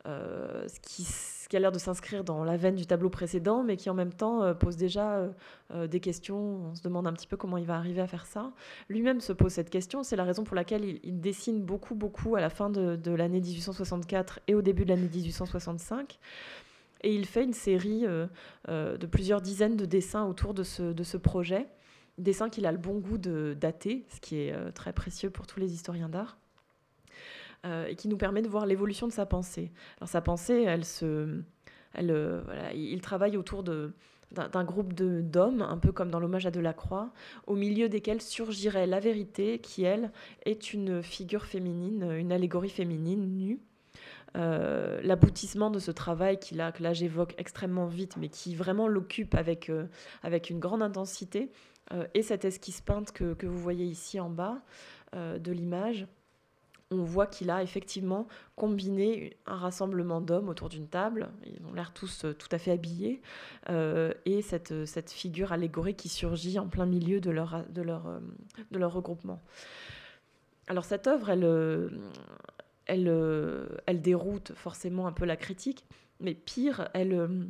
ce, qui, a l'air de s'inscrire dans la veine du tableau précédent, mais qui en même temps euh, pose déjà euh, des questions. On se demande un petit peu comment il va arriver à faire ça. Lui-même se pose cette question. C'est la raison pour laquelle il, dessine beaucoup, beaucoup à la fin de, l'année 1864 et au début de l'année 1865. Et il fait une série de plusieurs dizaines de dessins autour de ce, de ce projet. Dessins qu'il a le bon goût de dater, ce qui est très précieux pour tous les historiens d'art. Euh, et qui nous permet de voir l'évolution de sa pensée. Alors sa pensée, elle se, elle, euh, voilà, il travaille autour de d'un groupe d'hommes, un peu comme dans l'hommage à Delacroix, au milieu desquels surgirait la vérité, qui, elle, est une figure féminine, une allégorie féminine nue. Euh, l'aboutissement de ce travail qu'il a, que là j'évoque extrêmement vite, mais qui vraiment l'occupe avec, avec une grande intensité, et cette esquisse peinte que, que, vous voyez ici en bas de l'image, on voit qu'il a effectivement combiné un rassemblement d'hommes autour d'une table, ils ont l'air tous euh, tout à fait habillés, euh, et cette, cette, figure allégorique qui surgit en plein milieu de leur, de leur, euh, de leur regroupement. Alors cette œuvre, elle, elle, elle déroute forcément un peu la critique, mais pire, elle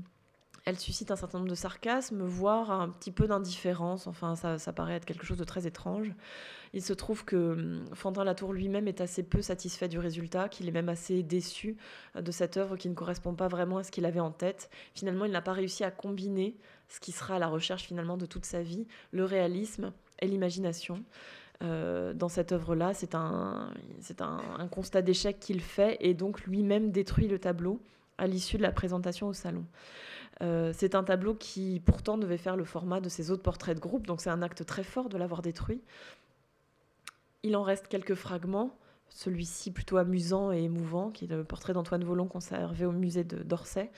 elle suscite un certain nombre de sarcasmes, voire un petit peu d'indifférence. Enfin, ça, paraît être quelque chose de très étrange. Il se trouve que hum, Fantin Latour lui-même est assez peu satisfait du résultat, qu'il est même assez déçu euh, de cette œuvre qui ne correspond pas vraiment à ce qu'il avait en tête. Finalement, il n'a pas réussi à combiner ce qui sera la recherche finalement de toute sa vie, le réalisme et l'imagination. Euh, dans cette œuvre-là, c'est un, c'est un, constat d'échec qu'il fait et donc lui-même détruit le tableau à l'issue de la présentation au salon. Euh, c'est un tableau qui pourtant devait faire le format de ses autres portraits de groupe, donc c'est un acte très fort de l'avoir détruit. Il en reste quelques fragments, celui-ci plutôt amusant et émouvant, qui est le portrait d'Antoine Volon conservé au musée d'Orsay.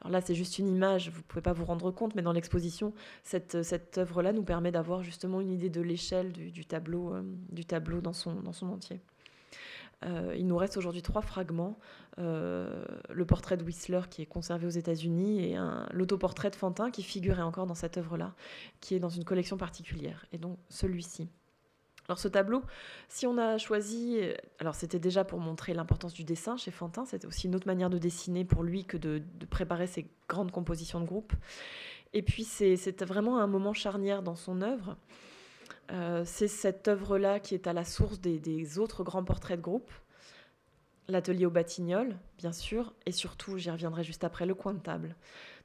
Alors là, c'est juste une image, vous ne pouvez pas vous rendre compte, mais dans l'exposition, cette, cette œuvre-là nous permet d'avoir justement une idée de l'échelle du, tableau, euh, du tableau dans son, dans son entier. Euh, il nous reste aujourd'hui trois fragments. Euh, le portrait de Whistler qui est conservé aux États-Unis et l'autoportrait de Fantin qui figurait encore dans cette œuvre-là, qui est dans une collection particulière. Et donc celui-ci. Alors ce tableau, si on a choisi, alors c'était déjà pour montrer l'importance du dessin chez Fantin, c'était aussi une autre manière de dessiner pour lui que de, préparer ses grandes compositions de groupe. Et puis c'est vraiment un moment charnière dans son œuvre. Euh, c'est cette œuvre-là qui est à la source des, autres grands portraits de groupe. L'atelier au Batignolles, bien sûr, et surtout, j'y reviendrai juste après, le coin de table.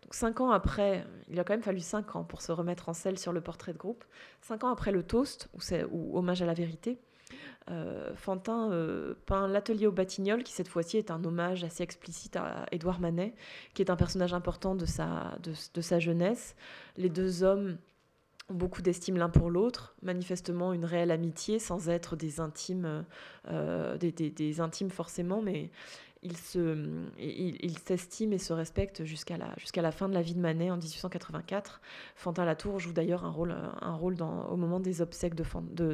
Donc cinq ans après, il a quand même fallu cinq ans pour se remettre en selle sur le portrait de groupe. Cinq ans après le toast, ou, ou hommage à la vérité, euh, Fantin euh, peint l'atelier au Batignolles, qui cette fois-ci est un hommage assez explicite à Édouard Manet, qui est un personnage important de sa, de, sa jeunesse. Les deux hommes beaucoup d'estime l'un pour l'autre, manifestement une réelle amitié, sans être des intimes, euh, des, intimes forcément, mais il, se, il, s'estime et se respecte jusqu'à la, la fin de la vie de Manet en 1884. Fantin Latour joue d'ailleurs un rôle, un rôle dans, au moment des obsèques de,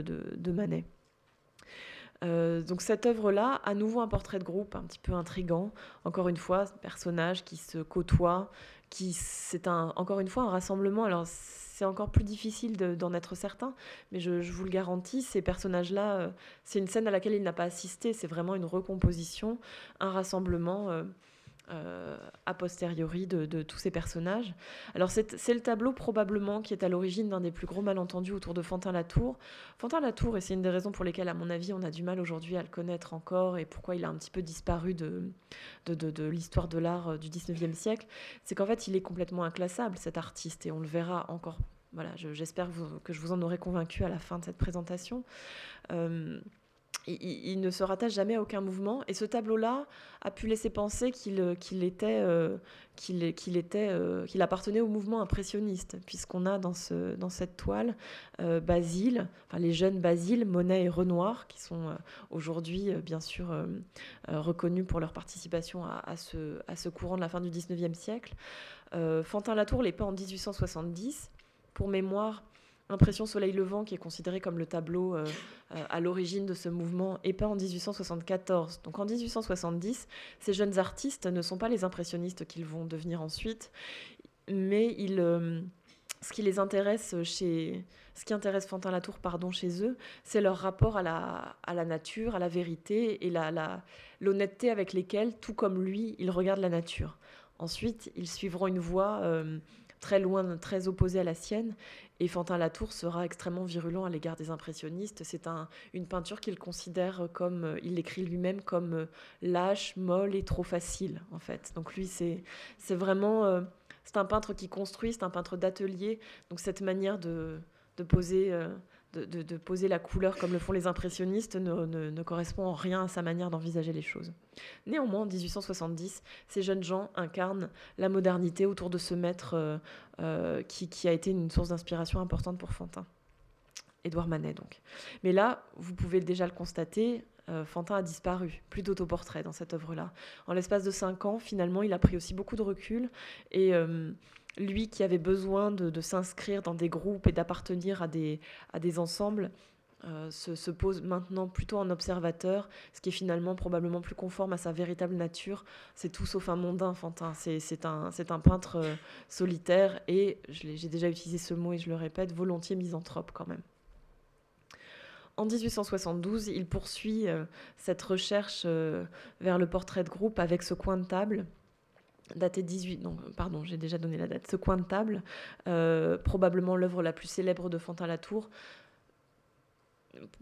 de, de, Manet. Euh, donc cette œuvre-là, à nouveau un portrait de groupe un petit peu intrigant. Encore une fois, personnage qui se côtoie, qui c'est un, encore une fois un rassemblement. Alors c'est encore plus difficile d'en être certain, mais je, vous le garantis, ces personnages-là, euh, c'est une scène à laquelle il n'a pas assisté, c'est vraiment une recomposition, un rassemblement. Euh, euh, a posteriori de, tous ces personnages. Alors c'est le tableau probablement qui est à l'origine d'un des plus gros malentendus autour de Fantin-Latour. Fantin-Latour, et c'est une des raisons pour lesquelles à mon avis on a du mal aujourd'hui à le connaître encore et pourquoi il a un petit peu disparu de, de, l'histoire de l'art euh, du 19e siècle, c'est qu'en fait il est complètement inclassable cet artiste et on le verra encore. Voilà, j'espère que je vous en aurai convaincu à la fin de cette présentation. Euh, il, ne se rattache jamais à aucun mouvement. Et ce tableau-là a pu laisser penser qu'il euh, était, euh, euh, qu'il appartenait au mouvement impressionniste, puisqu'on a dans, ce, dans cette toile Basile, enfin les jeunes Basile, Monet et Renoir, qui sont aujourd'hui bien sûr reconnus pour leur participation à, ce, à ce courant de la fin du 19e siècle. Fantin Latour les peint en 1870. Pour mémoire, Impression Soleil Levant, qui est considéré comme le tableau euh, euh, à l'origine de ce mouvement, et pas en 1874. Donc en 1870, ces jeunes artistes ne sont pas les impressionnistes qu'ils vont devenir ensuite, mais euh, ce qui les intéresse chez, ce qui intéresse Fantin Latour, pardon, chez eux, c'est leur rapport à la, à la nature, à la vérité et l'honnêteté avec lesquelles, tout comme lui, ils regardent la nature. Ensuite, ils suivront une voie très loin, très opposée à la sienne. Et Fantin Latour sera extrêmement virulent à l'égard des impressionnistes. C'est un, une peinture qu'il considère comme, euh, il l'écrit lui-même comme euh, lâche, molle et trop facile, en fait. Donc lui, c'est vraiment, euh, c'est un peintre qui construit, c'est un peintre d'atelier. Donc cette manière de, de poser de, poser la couleur comme le font les impressionnistes ne, correspond en rien à sa manière d'envisager les choses. Néanmoins, en 1870, ces jeunes gens incarnent la modernité autour de ce maître euh, euh, qui, a été une source d'inspiration importante pour Fantin. Édouard Manet, donc. Mais là, vous pouvez déjà le constater, euh, Fantin a disparu, plus d'autoportrait dans cette œuvre-là. En l'espace de cinq ans, finalement, il a pris aussi beaucoup de recul et lui qui avait besoin de, s'inscrire dans des groupes et d'appartenir à des, ensembles, euh, se, pose maintenant plutôt en observateur, ce qui est finalement probablement plus conforme à sa véritable nature. C'est tout sauf un mondain, Fantin. C'est un, un peintre euh, solitaire et, j'ai déjà utilisé ce mot et je le répète, volontiers misanthrope quand même. En 1872, il poursuit euh, cette recherche vers le portrait de groupe avec ce coin de table daté 18, donc pardon, j'ai déjà donné la date, ce coin de table, euh, probablement l'œuvre la plus célèbre de Fantin-Latour,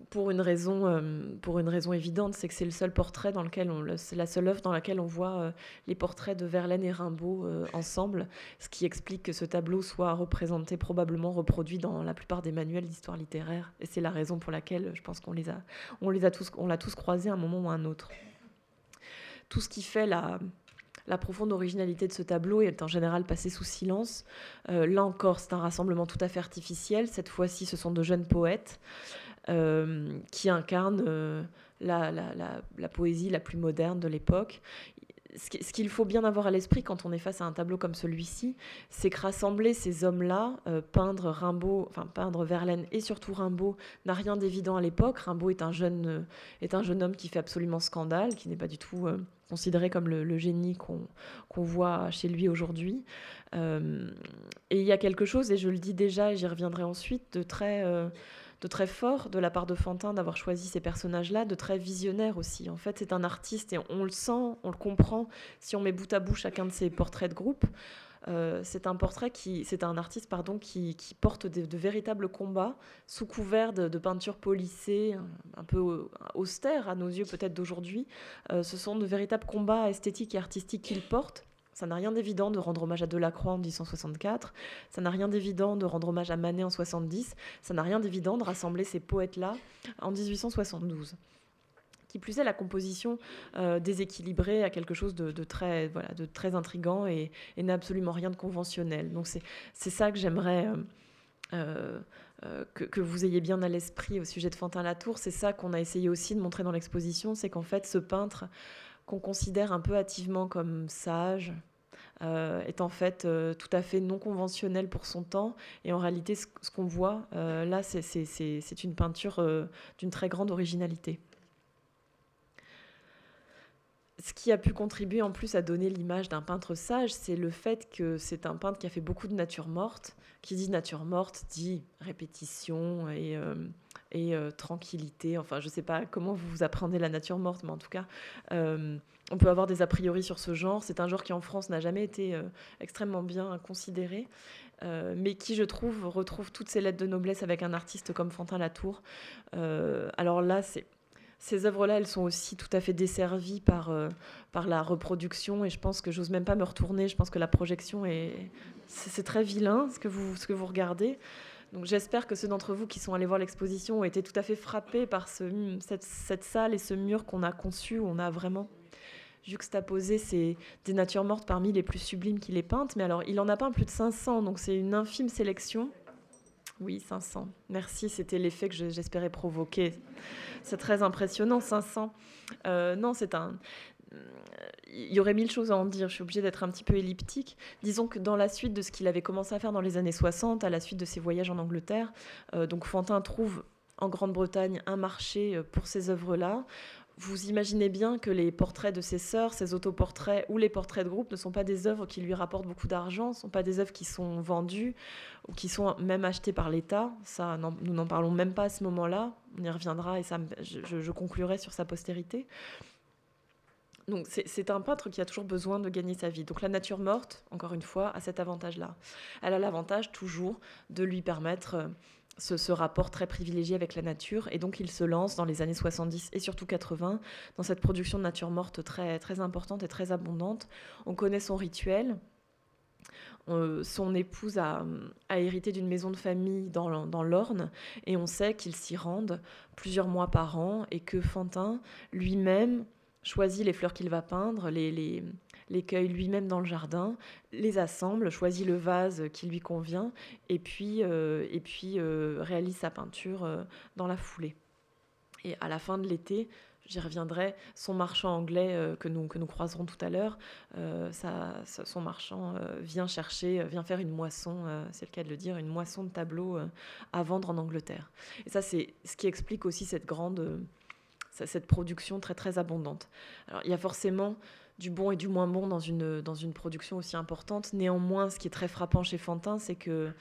pour une raison, euh, pour une raison évidente, c'est que c'est le seul portrait dans lequel on, c'est la seule œuvre dans laquelle on voit euh, les portraits de Verlaine et Rimbaud ensemble, ce qui explique que ce tableau soit représenté, probablement reproduit dans la plupart des manuels d'histoire littéraire, et c'est la raison pour laquelle je pense qu'on les a, on les a tous, on l'a tous croisés à un moment ou à un autre. Tout ce qui fait la, la profonde originalité de ce tableau est en général passée sous silence. Euh, là encore, c'est un rassemblement tout à fait artificiel. Cette fois-ci, ce sont de jeunes poètes euh, qui incarnent euh, la, la, poésie la plus moderne de l'époque ce qu'il faut bien avoir à l'esprit quand on est face à un tableau comme celui-ci, c'est que rassembler ces hommes-là, peindre Rimbaud, enfin peindre Verlaine et surtout Rimbaud, n'a rien d'évident à l'époque. Rimbaud est un jeune est un jeune homme qui fait absolument scandale, qui n'est pas du tout considéré comme le, génie qu'on voit chez lui aujourd'hui. et il y a quelque chose, et je le dis déjà, et j'y reviendrai ensuite, de très de très fort de la part de Fantin d'avoir choisi ces personnages-là, de très visionnaire aussi. En fait, c'est un artiste et on le sent, on le comprend si on met bout à bout chacun de ses portraits de groupe. Euh, c'est un portrait qui, c'est un artiste pardon qui, porte de, véritables combats sous couvert de, peinture polissée, un, peu austère à nos yeux peut-être d'aujourd'hui. Euh, ce sont de véritables combats esthétiques et artistiques qu'il porte. Ça n'a rien d'évident de rendre hommage à Delacroix en 1864, ça n'a rien d'évident de rendre hommage à Manet en 70, ça n'a rien d'évident de rassembler ces poètes-là en 1872 qui plus est la composition euh, déséquilibrée à quelque chose de, très voilà de très intrigant et, n'a absolument rien de conventionnel donc c'est ça que j'aimerais euh, euh, que, vous ayez bien à l'esprit au sujet de Fantin Latour c'est ça qu'on a essayé aussi de montrer dans l'exposition c'est qu'en fait ce peintre qu'on considère un peu hâtivement comme sage, est en fait tout à fait non conventionnel pour son temps. Et en réalité, ce, qu'on voit là, c'est une peinture d'une très grande originalité. Ce qui a pu contribuer en plus à donner l'image d'un peintre sage, c'est le fait que c'est un peintre qui a fait beaucoup de nature morte. Qui dit nature morte dit répétition et et euh, tranquillité. Enfin, je ne sais pas comment vous apprenez la nature morte, mais en tout cas, euh, on peut avoir des a priori sur ce genre. C'est un genre qui en France n'a jamais été euh, extrêmement bien considéré, mais qui, je trouve, retrouve toutes ses lettres de noblesse avec un artiste comme Fantin Latour. alors là, c'est ces œuvres-là, elles sont aussi tout à fait desservies par, par la reproduction et je pense que j'ose même pas me retourner. Je pense que la projection est. C'est très vilain ce que vous, ce que vous regardez. Donc j'espère que ceux d'entre vous qui sont allés voir l'exposition ont été tout à fait frappés par cette, salle et ce mur qu'on a conçu, où on a vraiment juxtaposé ces, des natures mortes parmi les plus sublimes qu'il ait peintes. Mais alors, il en a peint plus de 500, donc c'est une infime sélection. Oui, 500. Merci, c'était l'effet que j'espérais provoquer. C'est très impressionnant, 500. Euh, non, c'est un, il y aurait mille choses à en dire. Je suis obligée d'être un petit peu elliptique. Disons que dans la suite de ce qu'il avait commencé à faire dans les années 60, à la suite de ses voyages en Angleterre, euh, donc Fantin trouve en Grande-Bretagne un marché euh, pour ces œuvres-là. Vous imaginez bien que les portraits de ses sœurs, ses autoportraits ou les portraits de groupe ne sont pas des œuvres qui lui rapportent beaucoup d'argent, ne sont pas des œuvres qui sont vendues ou qui sont même achetées par l'État. Ça, nous n'en parlons même pas à ce moment-là. On y reviendra et ça, je, conclurai sur sa postérité. Donc c'est un peintre qui a toujours besoin de gagner sa vie. Donc la nature morte, encore une fois, a cet avantage-là. Elle a l'avantage toujours de lui permettre ce, rapport très privilégié avec la nature. Et donc il se lance dans les années 70 et surtout 80 dans cette production de nature morte très, très importante et très abondante. On connaît son rituel. Son épouse a, hérité d'une maison de famille dans, dans l'Orne et on sait qu'il s'y rendent plusieurs mois par an et que Fantin lui-même choisit les fleurs qu'il va peindre, les, les cueille lui-même dans le jardin, les assemble, choisit le vase qui lui convient, et puis, euh, et puis euh, réalise sa peinture euh, dans la foulée. Et à la fin de l'été, j'y reviendrai, son marchand anglais que, nous, que nous croiserons tout à l'heure, son marchand vient chercher, vient faire une moisson, c'est le cas de le dire, une moisson de tableaux à vendre en Angleterre. Et ça, c'est ce qui explique aussi cette grande cette production très très abondante. Alors il y a forcément du bon et du moins bon dans une, dans une production aussi importante. Néanmoins, ce qui est très frappant chez Fantin, c'est que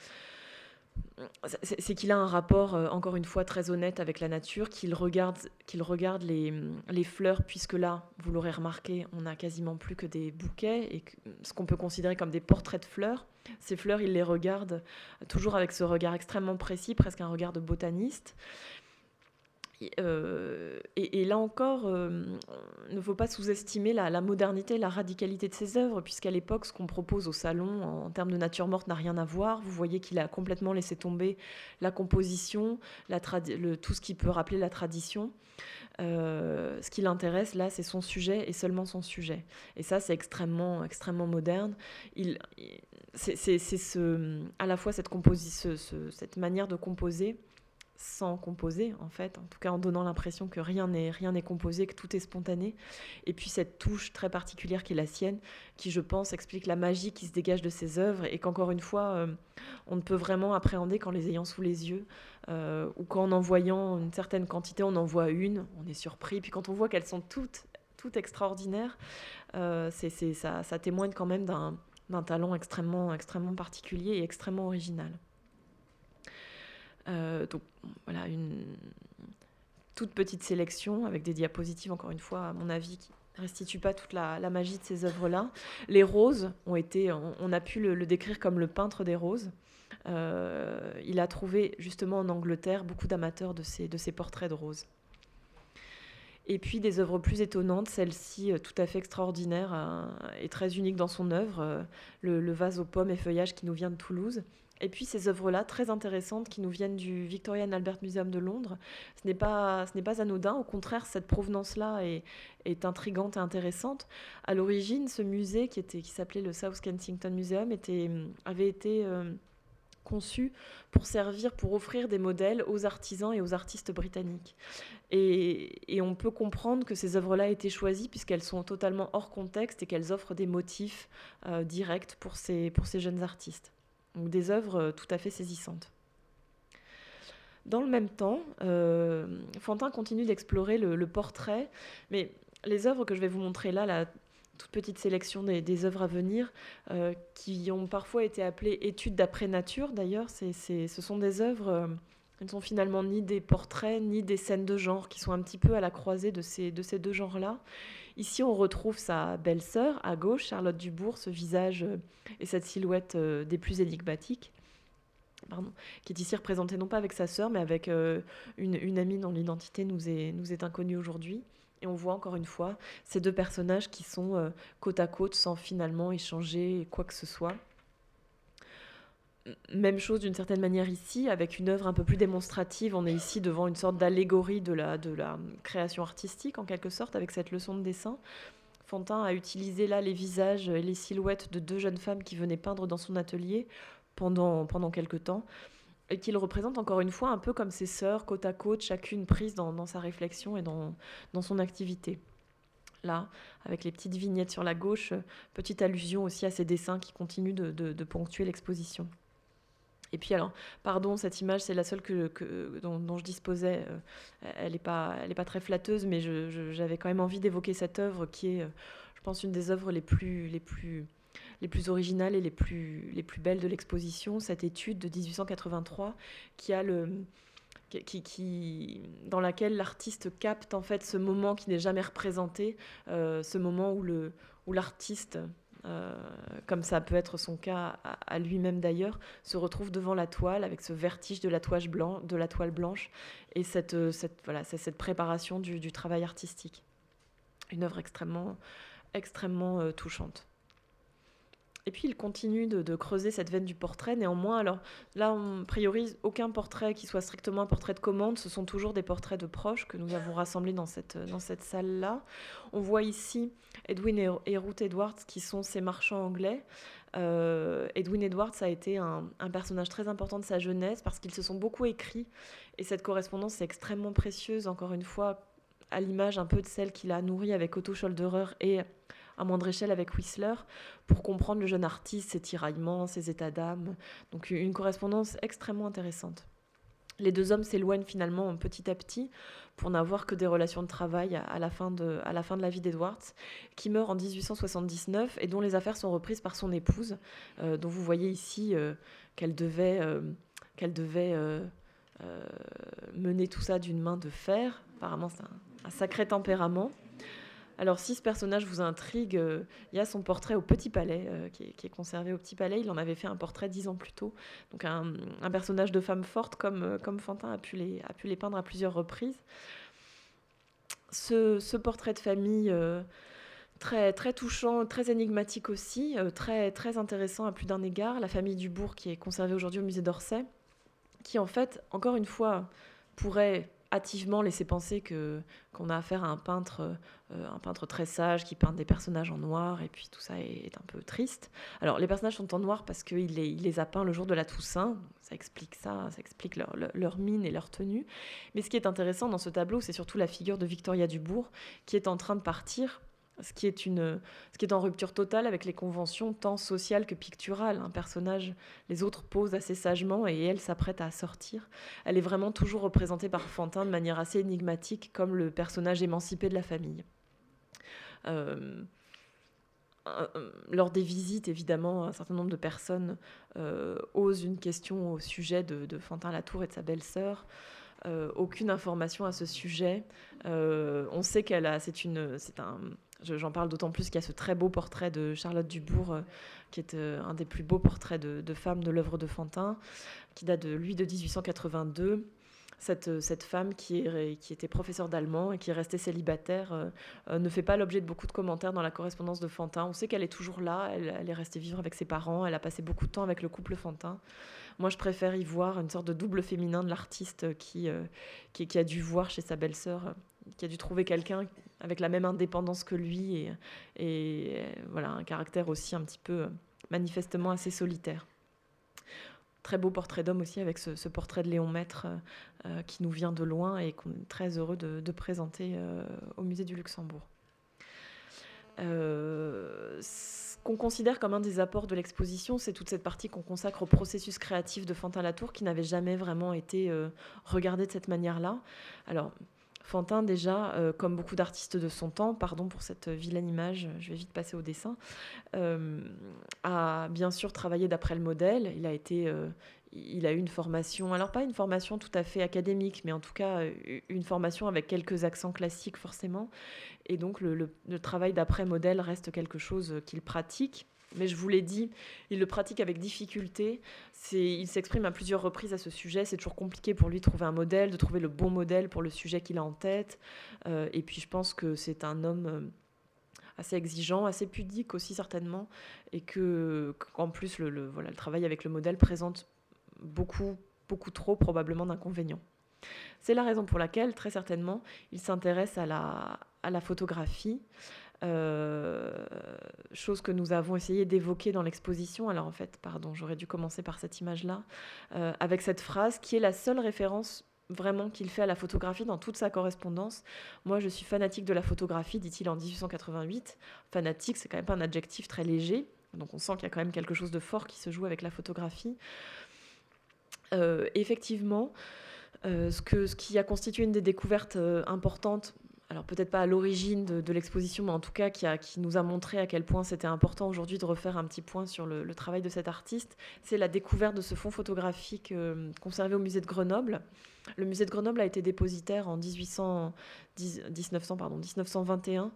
c'est qu'il a un rapport, euh, encore une fois, très honnête avec la nature, qu'il regarde, regarde les, les, fleurs, puisque là, vous l'aurez remarqué, on n'a quasiment plus que des bouquets, et ce qu'on peut considérer comme des portraits de fleurs. Ces fleurs, il les regarde toujours avec ce regard extrêmement précis, presque un regard de botaniste. Euh, et, là encore, euh, il ne faut pas sous-estimer la, modernité, la radicalité de ses œuvres, puisqu'à l'époque, ce qu'on propose au salon en, termes de nature morte n'a rien à voir. Vous voyez qu'il a complètement laissé tomber la composition, la tout ce qui peut rappeler la tradition. Euh, ce qui l'intéresse là, c'est son sujet et seulement son sujet. Et ça, c'est extrêmement, extrêmement moderne. C'est ce, à la fois cette, ce, cette manière de composer sans composer en fait, en tout cas en donnant l'impression que rien n'est rien n'est composé, que tout est spontané. Et puis cette touche très particulière qui est la sienne, qui je pense explique la magie qui se dégage de ses œuvres et qu'encore une fois euh, on ne peut vraiment appréhender qu'en les ayant sous les yeux euh, ou qu'en en voyant une certaine quantité, on en voit une, on est surpris. Puis quand on voit qu'elles sont toutes toutes extraordinaires, euh, c'est ça, ça témoigne quand même d'un talent extrêmement extrêmement particulier et extrêmement original. Euh, donc voilà, une toute petite sélection avec des diapositives, encore une fois, à mon avis, qui ne restituent pas toute la, magie de ces œuvres-là. Les roses ont été, on, a pu le, décrire comme le peintre des roses. Euh, il a trouvé justement en Angleterre beaucoup d'amateurs de ces, de ces portraits de roses. Et puis des œuvres plus étonnantes, celle-ci euh, tout à fait extraordinaire et très unique dans son œuvre, le, le, vase aux pommes et feuillages qui nous vient de Toulouse, et puis ces œuvres-là, très intéressantes, qui nous viennent du Victoria and Albert Museum de Londres, ce n'est pas, anodin. Au contraire, cette provenance-là est, intrigante et intéressante. À l'origine, ce musée, qui, s'appelait le South Kensington Museum, avait été euh, conçues pour servir, pour offrir des modèles aux artisans et aux artistes britanniques. Et, on peut comprendre que ces œuvres-là aient été choisies puisqu'elles sont totalement hors contexte et qu'elles offrent des motifs euh, directs pour ces, pour ces jeunes artistes. Donc des œuvres euh, tout à fait saisissantes. Dans le même temps, euh, Fantin continue d'explorer le, portrait, mais les œuvres que je vais vous montrer là, la toute petite sélection des, œuvres à venir, euh, qui ont parfois été appelées études d'après nature d'ailleurs, ce sont des œuvres, euh, ne sont finalement ni des portraits, ni des scènes de genre, qui sont un petit peu à la croisée de ces, de ces deux genres-là. Ici, on retrouve sa belle-sœur à gauche, Charlotte Dubourg, ce visage euh, et cette silhouette des plus énigmatiques qui est ici représentée non pas avec sa sœur, mais avec une, amie dont l'identité nous est inconnue aujourd'hui. Et on voit encore une fois ces deux personnages qui sont euh, côte à côte sans finalement échanger quoi que ce soit. Même chose d'une certaine manière ici, avec une œuvre un peu plus démonstrative. On est ici devant une sorte d'allégorie de la, création artistique, en quelque sorte, avec cette leçon de dessin. Fantin a utilisé là les visages et les silhouettes de deux jeunes femmes qui venaient peindre dans son atelier pendant, pendant quelques temps, et qu'il représente encore une fois un peu comme ses sœurs, côte à côte, chacune prise dans, sa réflexion et dans, dans son activité. Là, avec les petites vignettes sur la gauche, petite allusion aussi à ces dessins qui continuent de, ponctuer l'exposition. Et puis alors, pardon, cette image, c'est la seule que, dont, je disposais. Euh, elle n'est pas, pas très flatteuse, mais j'avais quand même envie d'évoquer cette œuvre qui est, je pense, une des œuvres les plus, les plus les plus originales et les plus, les plus belles de l'exposition, cette étude de 1883 qui a le, qui, qui, dans laquelle l'artiste capte en fait ce moment qui n'est jamais représenté, euh, ce moment où, le, où l'artiste, euh, comme ça peut être son cas à, lui-même d'ailleurs, se retrouve devant la toile avec ce vertige de la, toile, blanc, de la toile blanche et cette, cette, voilà, cette préparation du, travail artistique. Une œuvre extrêmement, extrêmement euh, touchante. Et puis il continue de, creuser cette veine du portrait. Néanmoins, alors là, on priorise aucun portrait qui soit strictement un portrait de commande. Ce sont toujours des portraits de proches que nous avons rassemblés dans cette, dans cette salle-là. On voit ici Edwin et, Ruth Edwards qui sont ces marchands anglais. Euh, Edwin Edwards a été un, un, personnage très important de sa jeunesse parce qu'ils se sont beaucoup écrits. Et cette correspondance est extrêmement précieuse, encore une fois, à l'image un peu de celle qu'il a nourrie avec Otto Scholderer et à moindre échelle avec Whistler, pour comprendre le jeune artiste, ses tiraillements, ses états d'âme. Donc une correspondance extrêmement intéressante. Les deux hommes s'éloignent finalement petit à petit pour n'avoir que des relations de travail à la fin de, à la, fin de la vie d'Edwards, qui meurt en 1879 et dont les affaires sont reprises par son épouse, euh, dont vous voyez ici euh, qu'elle devait, euh, qu'elle devait mener tout ça d'une main de fer. Apparemment, c'est un, sacré tempérament. Alors, si ce personnage vous intrigue, euh, il y a son portrait au Petit Palais, euh, qui, est, conservé au Petit Palais. Il en avait fait un portrait dix ans plus tôt. Donc, un, personnage de femme forte, comme, euh, Fantin a pu, les, a pu les peindre à plusieurs reprises. Ce, portrait de famille très, très touchant, très énigmatique aussi, très, très intéressant à plus d'un égard. La famille Dubourg, qui est conservée aujourd'hui au musée d'Orsay, qui, en fait, encore une fois, pourrait hâtivement laisser penser que qu'on a affaire à un peintre, euh, un peintre très sage qui peint des personnages en noir et puis tout ça est, un peu triste. Alors les personnages sont en noir parce qu'il les, il les a peints le jour de la Toussaint, ça explique ça, ça explique leur, leur, mine et leur tenue. Mais ce qui est intéressant dans ce tableau, c'est surtout la figure de Victoria Dubourg qui est en train de partir ce qui est, une, ce qui est en rupture totale avec les conventions tant sociales que picturales. Un personnage, les autres posent assez sagement et elle s'apprête à sortir. Elle est vraiment toujours représentée par Fantin de manière assez énigmatique comme le personnage émancipé de la famille. Euh, lors des visites, évidemment, un certain nombre de personnes euh, osent une question au sujet de, Fantin Latour et de sa belle-sœur. Euh, aucune information à ce sujet. on sait qu'elle a, c'est une, c'est un, J'en parle d'autant plus qu'il y a ce très beau portrait de Charlotte Dubourg, euh, qui est euh, un des plus beaux portraits de, femmes de l'œuvre de Fantin, qui date de lui de 1882. Cette, euh, cette femme qui était professeure d'allemand et qui est restée célibataire ne fait pas l'objet de beaucoup de commentaires dans la correspondance de Fantin. On sait qu'elle est toujours là, elle, est restée vivre avec ses parents, elle a passé beaucoup de temps avec le couple Fantin. Moi, je préfère y voir une sorte de double féminin de l'artiste qui, qui, qui, a dû voir chez sa belle-sœur qui a dû trouver quelqu'un avec la même indépendance que lui et, et, voilà un caractère aussi un petit peu manifestement assez solitaire. très beau portrait d'homme aussi avec ce, portrait de Léon Maître qui nous vient de loin et qu'on est très heureux de, présenter au musée du Luxembourg. ce qu'on considère comme un des apports de l'exposition, c'est toute cette partie qu'on consacre au processus créatif de Fantin Latour qui n'avait jamais vraiment été regardé de cette manière-là. Alors, Fantin, déjà, euh, comme beaucoup d'artistes de son temps, pardon pour cette vilaine image, je vais vite passer au dessin, euh, a bien sûr travaillé d'après le modèle. Il a été, euh, il a eu une formation, alors pas une formation tout à fait académique, mais en tout cas une formation avec quelques accents classiques forcément. Et donc le travail d'après modèle reste quelque chose qu'il pratique mais je vous l'ai dit, il le pratique avec difficulté. Il s'exprime à plusieurs reprises à ce sujet. C'est toujours compliqué pour lui de trouver un modèle, de trouver le bon modèle pour le sujet qu'il a en tête. Euh, et puis je pense que c'est un homme euh, assez exigeant, assez pudique aussi certainement, et que qu'en plus le, travail avec le modèle présente beaucoup, beaucoup trop probablement d'inconvénients. C'est la raison pour laquelle, très certainement, il s'intéresse à la photographie, euh, chose que nous avons essayé d'évoquer dans l'exposition. Alors en fait, pardon, j'aurais dû commencer par cette image-là, euh, avec cette phrase qui est la seule référence vraiment qu'il fait à la photographie dans toute sa correspondance. Moi, je suis fanatique de la photographie, dit-il en 1888. Fanatique, c'est quand même pas un adjectif très léger. Donc on sent qu'il y a quand même quelque chose de fort qui se joue avec la photographie. Euh, effectivement, ce, qui a constitué une des découvertes importantes alors peut-être pas à l'origine de, l'exposition, mais en tout cas qui, nous a montré à quel point c'était important aujourd'hui de refaire un petit point sur le, travail de cet artiste, c'est la découverte de ce fonds photographique euh, conservé au musée de Grenoble. Le musée de Grenoble a été dépositaire en 1800, 1900, pardon, 1921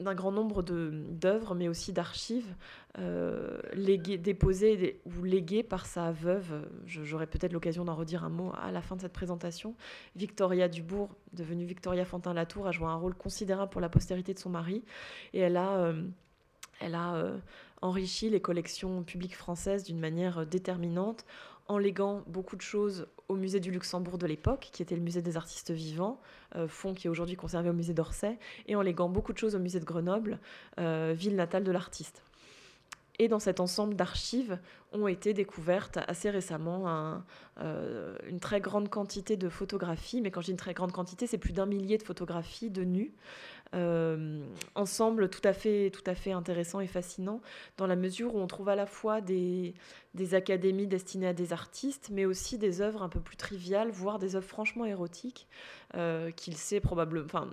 d'un grand nombre d'œuvres, mais aussi d'archives euh, déposées ou léguées par sa veuve. J'aurai peut-être l'occasion d'en redire un mot à la fin de cette présentation. Victoria Dubourg, devenue Victoria Fantin-Latour, a joué un rôle considérable pour la postérité de son mari. Et elle a, euh, elle a euh, enrichi les collections publiques françaises d'une manière déterminante en léguant beaucoup de choses au musée du Luxembourg de l'époque, qui était le musée des artistes vivants, euh, fonds qui est aujourd'hui conservé au musée d'Orsay, et en léguant beaucoup de choses au musée de Grenoble, euh, ville natale de l'artiste. Et dans cet ensemble d'archives ont été découvertes assez récemment euh, une très grande quantité de photographies, mais quand dis une très grande quantité, c'est plus d'un millier de photographies de nus, euh, ensemble tout à, fait, tout intéressant et fascinant, dans la mesure où on trouve à la fois des, académies destinées à des artistes, mais aussi des œuvres un peu plus triviales, voire des œuvres franchement érotiques, euh, qu'il sait probablement...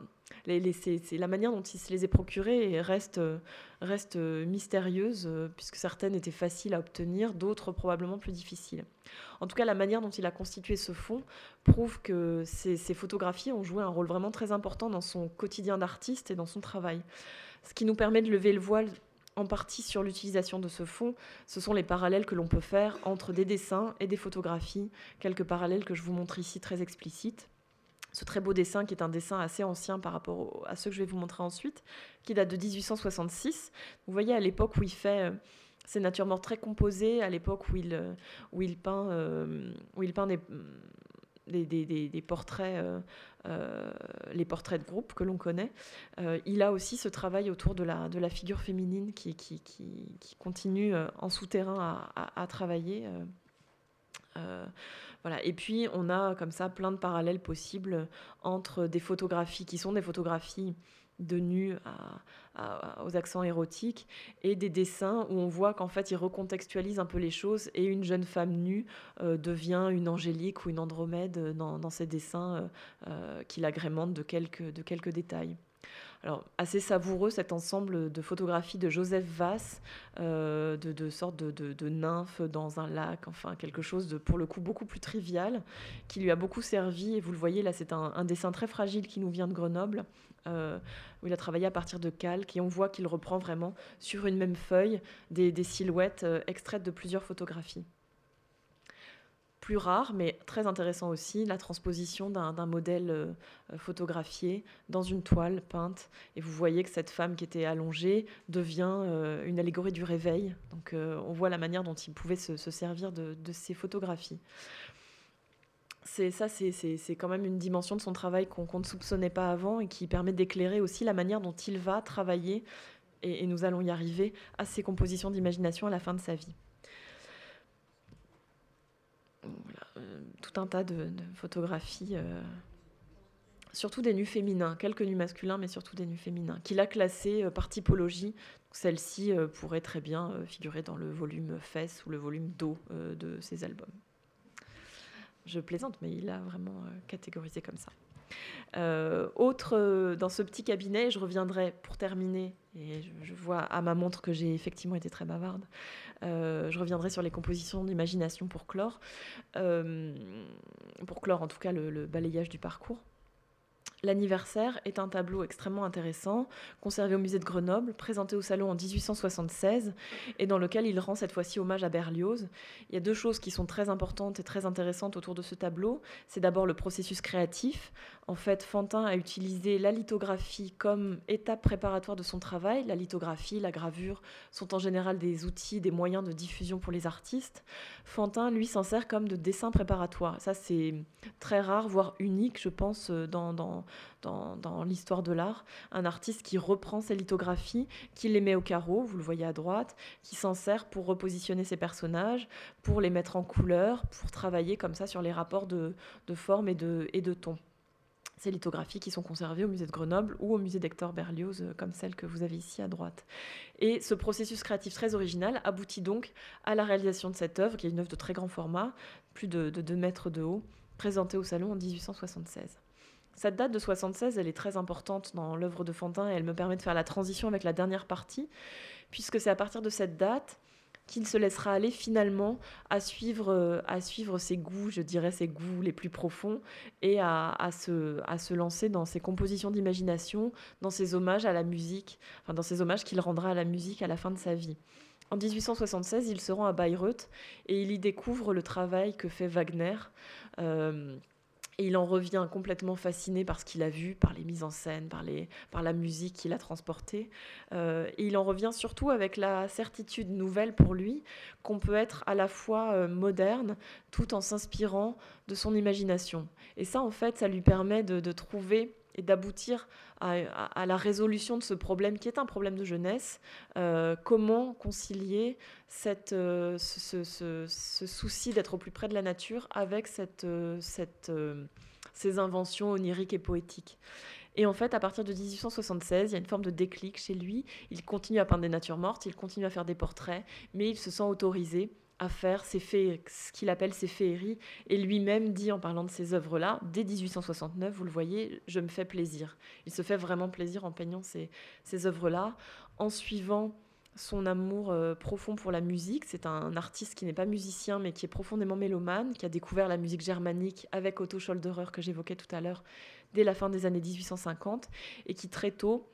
c'est la manière dont il se les est procurées reste, reste mystérieuse, puisque certaines étaient faciles à obtenir, d'autres probablement plus difficiles. En tout cas, la manière dont il a constitué ce fonds prouve que ces, photographies ont joué un rôle vraiment très important dans son quotidien d'artiste et dans son travail. Ce qui nous permet de lever le voile en partie sur l'utilisation de ce fonds, ce sont les parallèles que l'on peut faire entre des dessins et des photographies, quelques parallèles que je vous montre ici très explicites. Ce très beau dessin, qui est un dessin assez ancien par rapport à ceux que je vais vous montrer ensuite, qui date de 1866. Vous voyez à l'époque où il fait euh, c'est natures mortes très composées à l'époque où il, euh, où il peint, euh, où il peint des, des, des, portraits, euh, les portraits de groupe que l'on connaît. il a aussi ce travail autour de la, de la figure féminine qui, qui, qui, qui continue en souterrain à, à, travailler. Voilà. Et puis, on a comme ça plein de parallèles possibles entre des photographies qui sont des photographies de nus aux accents érotiques et des dessins où on voit qu'en fait il recontextualise un peu les choses et une jeune femme nue euh, devient une angélique ou une andromède dans, ces dessins euh, euh, qu'il agrémente de quelques détails. Alors, assez savoureux cet ensemble de photographies de Joseph Vass, de, de sortes de, de, nymphes dans un lac, enfin quelque chose de pour le coup beaucoup plus trivial, qui lui a beaucoup servi. Et vous le voyez là, c'est un, dessin très fragile qui nous vient de Grenoble, euh, où il a travaillé à partir de calque, et on voit qu'il reprend vraiment sur une même feuille des, silhouettes euh, extraites de plusieurs photographies. Plus rare, mais très intéressant aussi, la transposition d'un modèle euh, photographié dans une toile peinte. Et vous voyez que cette femme qui était allongée devient une allégorie du réveil. Donc on voit la manière dont il pouvait se, servir de, de ces photographies c'est ça, c'est quand même une dimension de son travail qu'on ne soupçonnait pas avant et qui permet d'éclairer aussi la manière dont il va travailler, et, nous allons y arriver, à ses compositions d'imagination à la fin de sa vie. Tout un tas de, photographies, surtout des nus féminins, quelques nus masculins, mais surtout des nus féminins, qu'il a classés par typologie. Celle-ci pourrait très bien figurer dans le volume fesses ou le volume dos de ses albums. Je plaisante, mais il a vraiment catégorisé comme ça. Euh, autre, euh, dans ce petit cabinet, je reviendrai pour terminer, et je, vois à ma montre que j'ai effectivement été très bavarde, euh, je reviendrai sur les compositions d'imagination pour clore, pour clore en tout cas le balayage du parcours. L'anniversaire est un tableau extrêmement intéressant, conservé au musée de Grenoble, présenté au salon en 1876 et dans lequel il rend cette fois-ci hommage à Berlioz. Il y a deux choses qui sont très importantes et très intéressantes autour de ce tableau. C'est d'abord le processus créatif. En fait, Fantin a utilisé la lithographie comme étape préparatoire de son travail. La lithographie, la gravure sont en général des outils, des moyens de diffusion pour les artistes. Fantin, lui, s'en sert comme de dessin préparatoire. Ça, c'est très rare, voire unique, je pense, dans, dans dans, l'histoire de l'art. Un artiste qui reprend ses lithographies, qui les met au carreau, vous le voyez à droite, qui s'en sert pour repositionner ses personnages, pour les mettre en couleur, pour travailler comme ça sur les rapports de, forme et de, et de ton lithographies qui sont conservées au musée de Grenoble ou au musée d'Hector Berlioz, euh, comme celle que vous avez ici à droite. Et ce processus créatif très original aboutit donc à la réalisation de cette œuvre, qui est une œuvre de très grand format, plus de, de 2 mètres de haut, présentée au salon en 1876. Cette date de 76, elle est très importante dans l'œuvre de Fantin et elle me permet de faire la transition avec la dernière partie, puisque c'est à partir de cette date qu'il se laissera aller finalement à suivre, euh, à suivre ses goûts, je dirais ses goûts les plus profonds, et à, à, se, à se lancer dans ses compositions d'imagination, dans ses hommages à la musique, enfin dans ses hommages qu'il rendra à la musique à la fin de sa vie. En 1876, il se rend à Bayreuth et il y découvre le travail que fait Wagner. Euh, et il en revient complètement fasciné par ce qu'il a vu, par les mises en scène, par, les, par la musique qu'il a transportée. Euh, et il en revient surtout avec la certitude nouvelle pour lui qu'on peut être à la fois euh, moderne tout en s'inspirant de son imagination. Et ça, en fait, ça lui permet de, de trouver et d'aboutir à, la résolution de ce problème qui est un problème de jeunesse. Euh, comment concilier cette, euh, ce, souci d'être au plus près de la nature avec cette, euh, cette, ces inventions oniriques et poétiques? Et en fait, à partir de 1876, il y a une forme de déclic chez lui. Il continue à peindre des natures mortes, il continue à faire des portraits, mais il se sent autorisé à faire ces ce qu'il appelle ses féeries. Et lui-même dit en parlant de ces œuvres-là, dès 1869, vous le voyez, je me fais plaisir. Il se fait vraiment plaisir en peignant ces, ces œuvres-là, en suivant son amour euh, profond pour la musique. C'est un artiste qui n'est pas musicien, mais qui est profondément mélomane, qui a découvert la musique germanique avec Otto Scholderer que j'évoquais tout à l'heure dès la fin des années 1850, et qui très tôt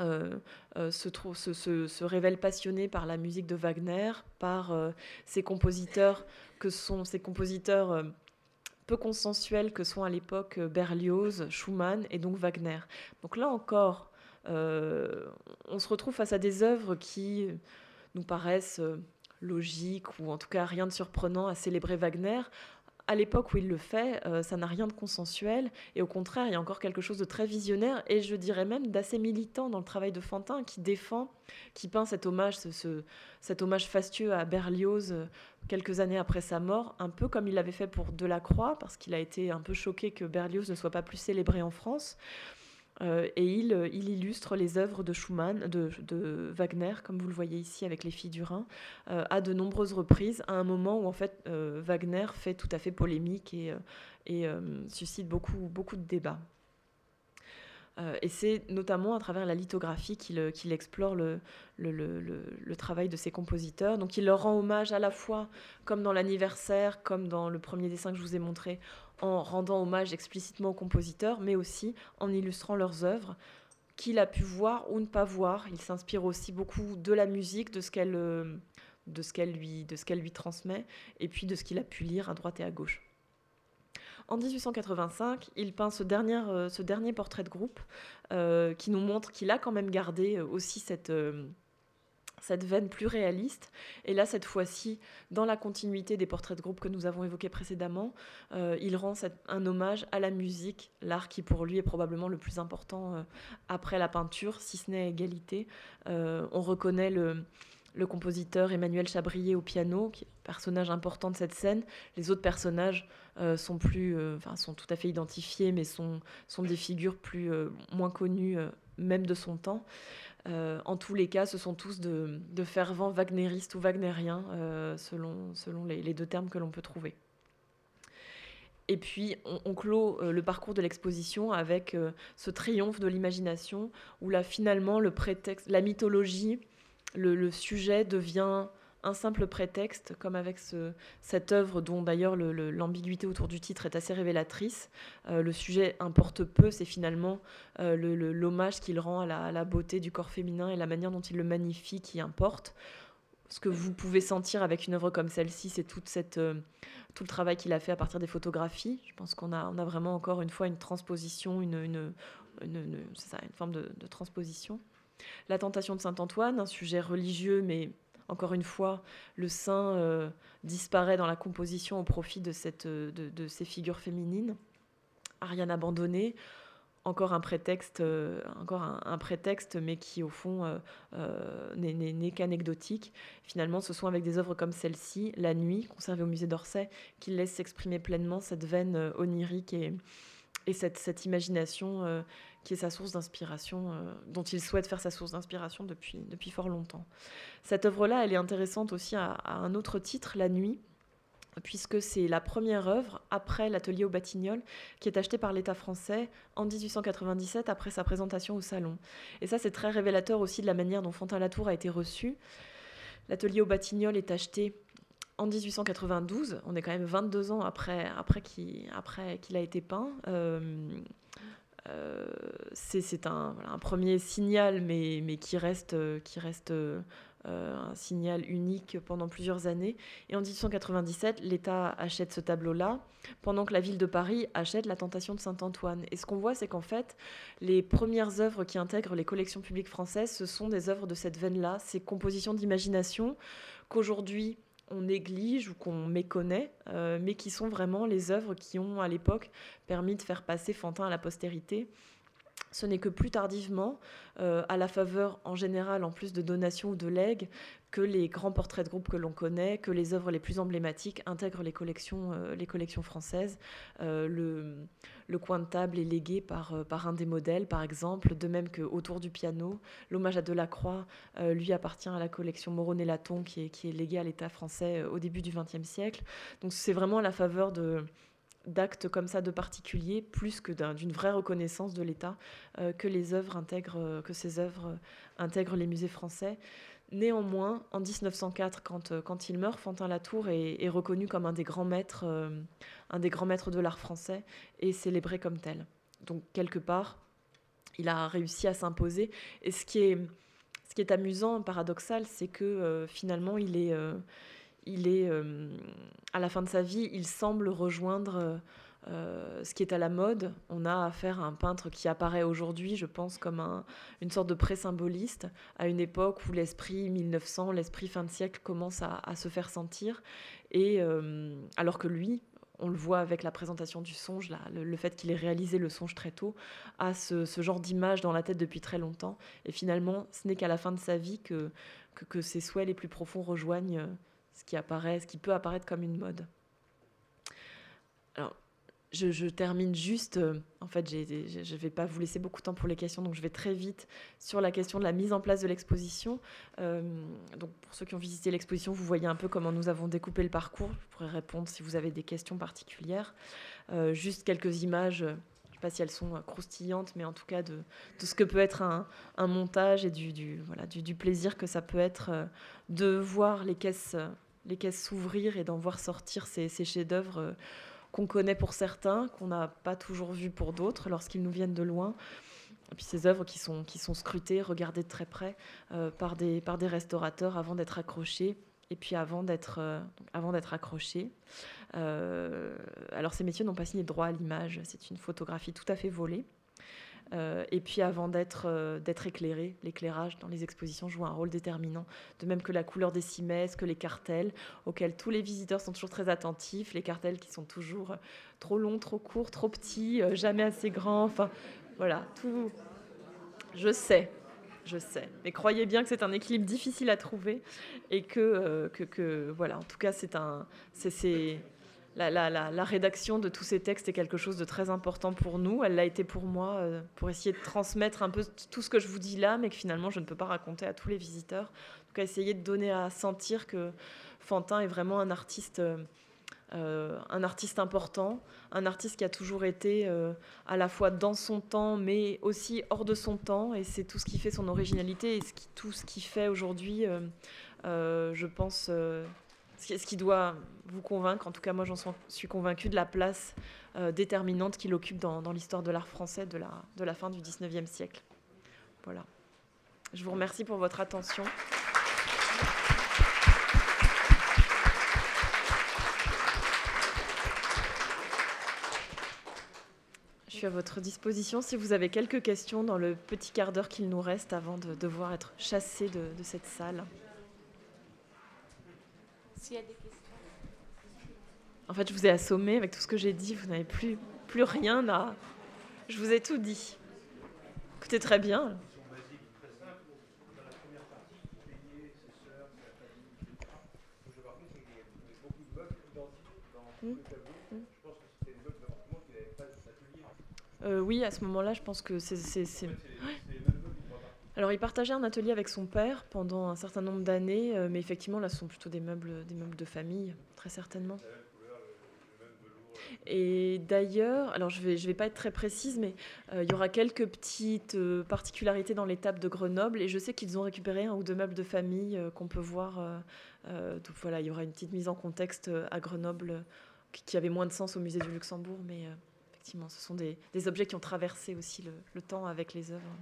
euh, euh, se, se, révèle passionné par la musique de Wagner, par euh, ces compositeurs que sont ces compositeurs peu consensuels que sont à l'époque Berlioz, Schumann et donc Wagner. Donc là encore, on se retrouve face à des œuvres qui nous paraissent logiques ou en tout cas rien de surprenant à célébrer Wagner à l'époque où il le fait, euh, ça n'a rien de consensuel, et au contraire, il y a encore quelque chose de très visionnaire, et je dirais même d'assez militant dans le travail de Fantin, qui défend, qui peint cet hommage, ce, cet hommage fastueux à Berlioz euh, quelques années après sa mort, un peu comme il l'avait fait pour Delacroix, parce qu'il a été un peu choqué que Berlioz ne soit pas plus célébré en France. Euh, et il, euh, il, illustre les œuvres de Schumann, de, Wagner, comme vous le voyez ici avec les filles du Rhin, euh, à de nombreuses reprises, à un moment où en fait Wagner fait tout à fait polémique et, suscite beaucoup, de débats. Et c'est notamment à travers la lithographie qu'il explore le, travail de ses compositeurs. Donc il leur rend hommage à la fois, comme dans l'anniversaire, comme dans le premier dessin que je vous ai montré, en rendant hommage explicitement aux compositeurs, mais aussi en illustrant leurs œuvres qu'il a pu voir ou ne pas voir. Il s'inspire aussi beaucoup de la musique, de ce qu'elle euh, lui, transmet, et puis de ce qu'il a pu lire à droite et à gauche. En 1885, il peint ce dernier, euh, ce dernier portrait de groupe euh, qui nous montre qu'il a quand même gardé aussi cette, cette veine plus réaliste. Et là, cette fois-ci, dans la continuité des portraits de groupe que nous avons évoqués précédemment, il rend un hommage à la musique, l'art qui pour lui est probablement le plus important après la peinture, si ce n'est égalité. on reconnaît le le compositeur Emmanuel Chabrier au piano, qui est un personnage important de cette scène. Les autres personnages sont, plus, sont tout à fait identifiés, mais sont, sont des figures plus, moins connues, même de son temps. En tous les cas, ce sont tous de, fervents wagnéristes ou wagnériens, selon, selon les, deux termes que l'on peut trouver. Et puis, on, clôt euh, le parcours de l'exposition avec euh, ce triomphe de l'imagination, où là, finalement, le prétexte, la mythologie, le, sujet devient un simple prétexte, comme avec ce, cette œuvre dont d'ailleurs l'ambiguïté autour du titre est assez révélatrice. Euh, le sujet importe peu, c'est finalement l'hommage qu'il rend à la, beauté du corps féminin et la manière dont il le magnifie qui importe ce que vous pouvez sentir avec une œuvre comme celle-ci, c'est euh, tout le travail qu'il a fait à partir des photographies. Je pense qu'on a, vraiment encore une fois une transposition, une, forme de, transposition. La tentation de Saint-Antoine, un sujet religieux, mais encore une fois, le saint euh, disparaît dans la composition au profit de, de ces figures féminines. Ariane abandonnée, encore un prétexte, euh, encore un, prétexte, mais qui au fond euh, euh, n'est qu'anecdotique. Finalement, ce sont avec des œuvres comme celle-ci, La Nuit, conservée au musée d'Orsay, qui laisse s'exprimer pleinement cette veine onirique et, et cette, cette, imagination qui est sa source d'inspiration, dont il souhaite faire sa source d'inspiration depuis, depuis fort longtemps. Cette œuvre-là, elle est intéressante aussi à, un autre titre, La Nuit puisque c'est la première œuvre après l'atelier au Batignolles qui est achetée par l'État français en 1897 après sa présentation au Salon. Et ça, c'est très révélateur aussi de la manière dont Fantin-Latour a été reçu. L'atelier au Batignolles est acheté en 1892, on est quand même 22 ans après, après qu'il a été peint. Euh, euh, c'est un, premier signal, mais, mais qui reste, qui reste euh, un signal unique pendant plusieurs années. Et en 1897, l'État achète ce tableau-là, pendant que la ville de Paris achète La Tentation de Saint-Antoine. Et ce qu'on voit, c'est qu'en fait, les premières œuvres qui intègrent les collections publiques françaises, ce sont des œuvres de cette veine-là, ces compositions d'imagination qu'aujourd'hui néglige ou qu'on méconnaît, euh, mais qui sont vraiment les œuvres qui ont à l'époque permis de faire passer Fantin à la postérité. Ce n'est que plus tardivement, euh, à la faveur en général, en plus de donations ou de legs, que les grands portraits de groupe que l'on connaît, que les œuvres les plus emblématiques intègrent les collections, euh, les collections françaises. Euh, le, coin de table est légué par, par un des modèles, par exemple, de même que autour du piano. L'hommage à Delacroix, lui, appartient à la collection Moreau-Nélaton, qui est, qui est léguée à l'État français au début du XXe siècle. Donc c'est vraiment à la faveur de d'actes comme ça de particuliers, plus que d'une vraie reconnaissance de l'État, euh, que euh, que ces œuvres euh, intègrent les musées français. Néanmoins, en 1904, quand, quand il meurt, Fantin Latour est, reconnu comme un des grands maîtres, un des grands maîtres de l'art français et célébré comme tel. Donc quelque part, il a réussi à s'imposer. Et ce qui est, ce qui est amusant, paradoxal, c'est que finalement, il est il est, euh, à la fin de sa vie, il semble rejoindre euh, ce qui est à la mode. On a affaire à un peintre qui apparaît aujourd'hui, je pense, comme une sorte de pré-symboliste, à une époque où l'esprit 1900, l'esprit fin de siècle commence à, se faire sentir. Et euh, alors que lui, on le voit avec la présentation du songe, le, fait qu'il ait réalisé le songe très tôt, a ce, genre d'image dans la tête depuis très longtemps. Et finalement, ce n'est qu'à la fin de sa vie que, ses souhaits les plus profonds rejoignent ce qui apparaît, ce qui peut apparaître comme une mode. Alors, je, termine juste. Euh, en fait, je ne vais pas vous laisser beaucoup de temps pour les questions, donc je vais très vite sur la question de la mise en place de l'exposition. Euh, donc, pour ceux qui ont visité l'exposition, vous voyez un peu comment nous avons découpé le parcours. Je pourrais répondre si vous avez des questions particulières. Euh, juste quelques images. Je ne sais pas si elles sont croustillantes, mais en tout cas de, ce que peut être un, montage et du, plaisir que ça peut être de voir les caisses s'ouvrir et d'en voir sortir ces, chefs-d'œuvre qu'on connaît pour certains, qu'on n'a pas toujours vus pour d'autres lorsqu'ils nous viennent de loin. Et puis ces œuvres qui sont, scrutées, regardées de très près euh, par, des, restaurateurs avant d'être accrochées et puis avant d'être euh, accrochées. alors ces métiers n'ont pas signé droit à l'image, c'est une photographie tout à fait volée. Euh, et puis avant euh, d'être éclairé, l'éclairage dans les expositions joue un rôle déterminant, de même que la couleur des cimaises, que les cartels, auxquels tous les visiteurs sont toujours très attentifs, les cartels qui sont toujours trop longs, trop courts, trop petits, euh, jamais assez grands, enfin voilà, tout. Je sais, je sais. Mais croyez bien que c'est un équilibre difficile à trouver et que, euh, que, voilà, en tout cas, c'est un, la, rédaction de tous ces textes est quelque chose de très important pour nous. Elle l'a été pour moi, euh, pour essayer de transmettre un peu tout ce que je vous dis là, mais que finalement je ne peux pas raconter à tous les visiteurs. En tout cas, essayer de donner à sentir que Fantin est vraiment un artiste. Euh, euh, un artiste important, un artiste qui a toujours été à la fois dans son temps, mais aussi hors de son temps, et c'est tout ce qui fait son originalité et tout ce qui fait aujourd'hui, je pense, ce qui doit vous convaincre, en tout cas moi j'en suis convaincue, de la place déterminante qu'il occupe dans, l'histoire de l'art français de la, fin du 19e siècle. Voilà. Je vous remercie pour votre attention. à votre disposition si vous avez quelques questions dans le petit quart d'heure qu'il nous reste avant de devoir être chassé de, cette salle. S'il y a des questions. En fait, je vous ai assommé avec tout ce que j'ai dit. Vous n'avez plus, plus rien à. Je vous ai tout dit. Écoutez très bien. Euh, oui, à ce moment-là, je pense que c'est. Alors, il partageait un atelier avec son père pendant un certain nombre d'années, euh, mais effectivement, là, ce sont plutôt des meubles, des meubles de famille, très certainement. Et d'ailleurs, alors je ne vais, pas être très précise, mais euh, il y aura quelques petites particularités dans l'étape de Grenoble, et je sais qu'ils ont récupéré un ou deux meubles de famille qu'on peut voir. donc voilà, il y aura une petite mise en contexte à Grenoble qui avait moins de sens au musée du Luxembourg, mais effectivement, ce sont des, objets qui ont traversé aussi le, temps avec les œuvres.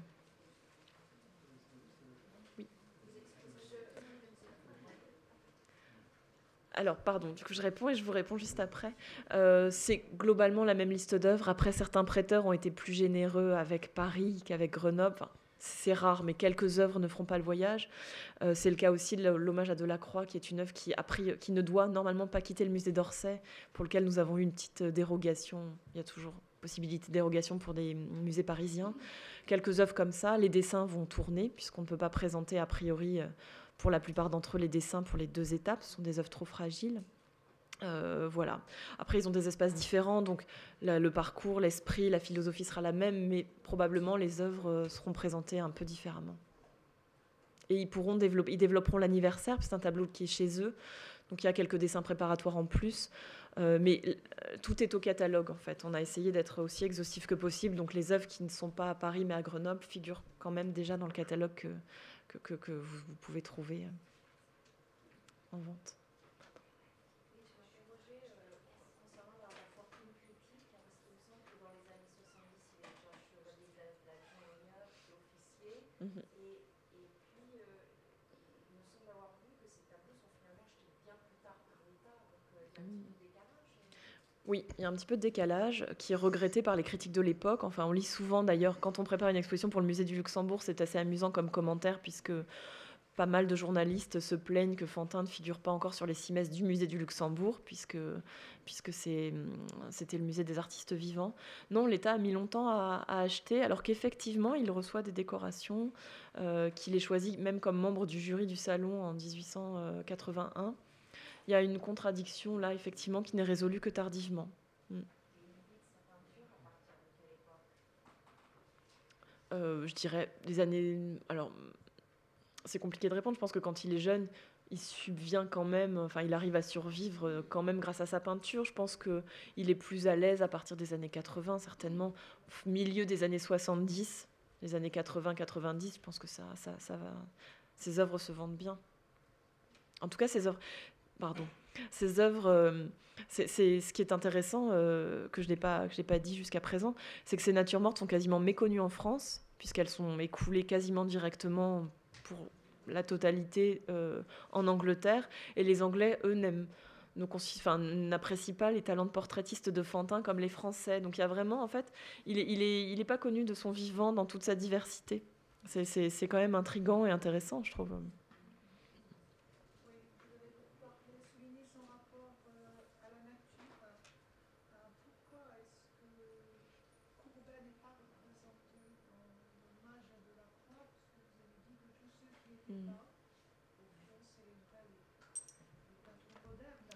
Alors, pardon, du coup, je réponds et je vous réponds juste après. Euh, c'est globalement la même liste d'œuvres. Après, certains prêteurs ont été plus généreux avec Paris qu'avec Grenoble c'est rare, mais quelques œuvres ne feront pas le voyage. Euh, c'est le cas aussi de l'hommage à Delacroix, qui est une œuvre qui, ne doit normalement pas quitter le musée d'Orsay, pour lequel nous avons eu une petite euh, dérogation. Il y a toujours possibilité de dérogation pour des musées parisiens. Quelques œuvres comme ça, les dessins vont tourner, puisqu'on ne peut pas présenter a priori, pour la plupart d'entre eux, les dessins pour les deux étapes. Sont des œuvres trop fragiles. Euh, voilà. Après, ils ont des espaces différents, donc le parcours, l'esprit, la philosophie sera la même, mais probablement les œuvres euh, seront présentées un peu différemment. Et ils pourront développer, ils développeront l'anniversaire, c'est un tableau qui est chez eux, donc il y a quelques dessins préparatoires en plus, euh, mais tout est au catalogue en fait. On a essayé d'être aussi exhaustif que possible, donc les œuvres qui ne sont pas à Paris mais à Grenoble figurent quand même déjà dans le catalogue que, vous pouvez trouver en vente puis, euh, il me semble avoir vu que ces tableaux sont finalement achetés bien plus tard par l'État, donc euh, il y a un petit peu de décalage. Oui, il y a un petit peu de décalage qui est regretté par les critiques de l'époque. Enfin, on lit souvent d'ailleurs, quand on prépare une exposition pour le musée du Luxembourg, c'est assez amusant comme commentaire, puisque pas mal de journalistes se plaignent que Fantin ne figure pas encore sur les six messes du musée du Luxembourg, puisque, puisque c'était le musée des artistes vivants. Non, l'État a mis longtemps à, acheter, alors qu'effectivement, il reçoit des décorations, euh, qu'il est choisi même comme membre du jury du salon en 1881. Il y a une contradiction là, effectivement, qui n'est résolue que tardivement. Hmm. Euh, je dirais des années. Alors, c'est compliqué de répondre. Je pense que quand il est jeune, il subvient quand même, enfin, il arrive à survivre euh, quand même grâce à sa peinture. Je pense qu'il est plus à l'aise à partir des années 80, certainement, milieu des années 70, les années 80-90. Je pense que ça, ça, ça va. Ses œuvres se vendent bien. En tout cas, ses œuvres. Pardon. Ces œuvres. Euh, c'est ce qui est intéressant euh, que je n'ai pas que pas dit jusqu'à présent, c'est que ces natures mortes sont quasiment méconnues en France puisqu'elles sont écoulées quasiment directement pour la totalité euh, en Angleterre. Et les Anglais, eux, n'aiment n'apprécient pas les talents de portraitiste de Fantin comme les Français. Donc il y a vraiment, en fait, il n'est il est, il est pas connu de son vivant dans toute sa diversité. C'est quand même intrigant et intéressant, je trouve.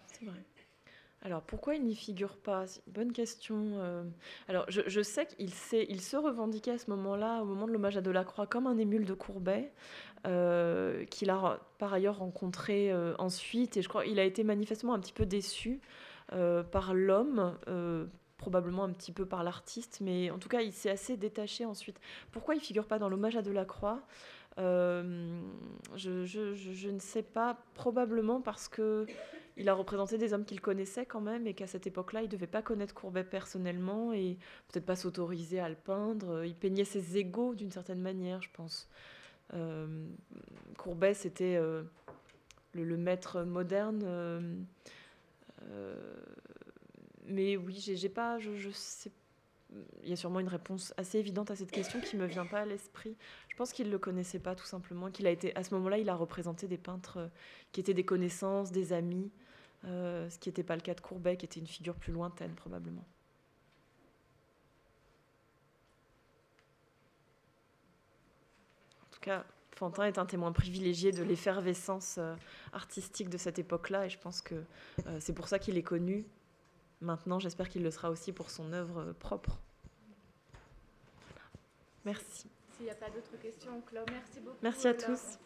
C'est vrai. Alors pourquoi il n'y figure pas? Bonne question. Euh. alors je, sais qu'il il se revendiquait à ce moment-là, au moment de l'hommage à Delacroix, comme un émule de Courbet, euh, qu'il a par ailleurs rencontré euh, ensuite. Et je crois qu'il a été manifestement un petit peu déçu par l'homme, probablement un petit peu par l'artiste, mais en tout cas il s'est assez détaché ensuite. Pourquoi il figure pas dans l'hommage à Delacroix? Je, je, ne sais pas, probablement parce que il a représenté des hommes qu'il connaissait quand même et qu'à cette époque-là, il ne devait pas connaître Courbet personnellement et peut-être pas s'autoriser à le peindre. Il peignait ses égaux d'une certaine manière, je pense. Euh, Courbet, c'était euh, le, maître moderne. Euh, mais oui, j'ai pas, je, sais il y a sûrement une réponse assez évidente à cette question qui me vient pas à l'esprit. Je pense qu'il le connaissait pas tout simplement, qu'il a été à ce moment-là, il a représenté des peintres qui étaient des connaissances, des amis, euh, ce qui n'était pas le cas de Courbet, qui était une figure plus lointaine probablement. En tout cas, Fantin est un témoin privilégié de l'effervescence euh, artistique de cette époque-là, et je pense que euh, c'est pour ça qu'il est connu. Maintenant, j'espère qu'il le sera aussi pour son œuvre propre. Merci. S'il n'y a pas d'autres questions, Claude, merci beaucoup. Merci à tous.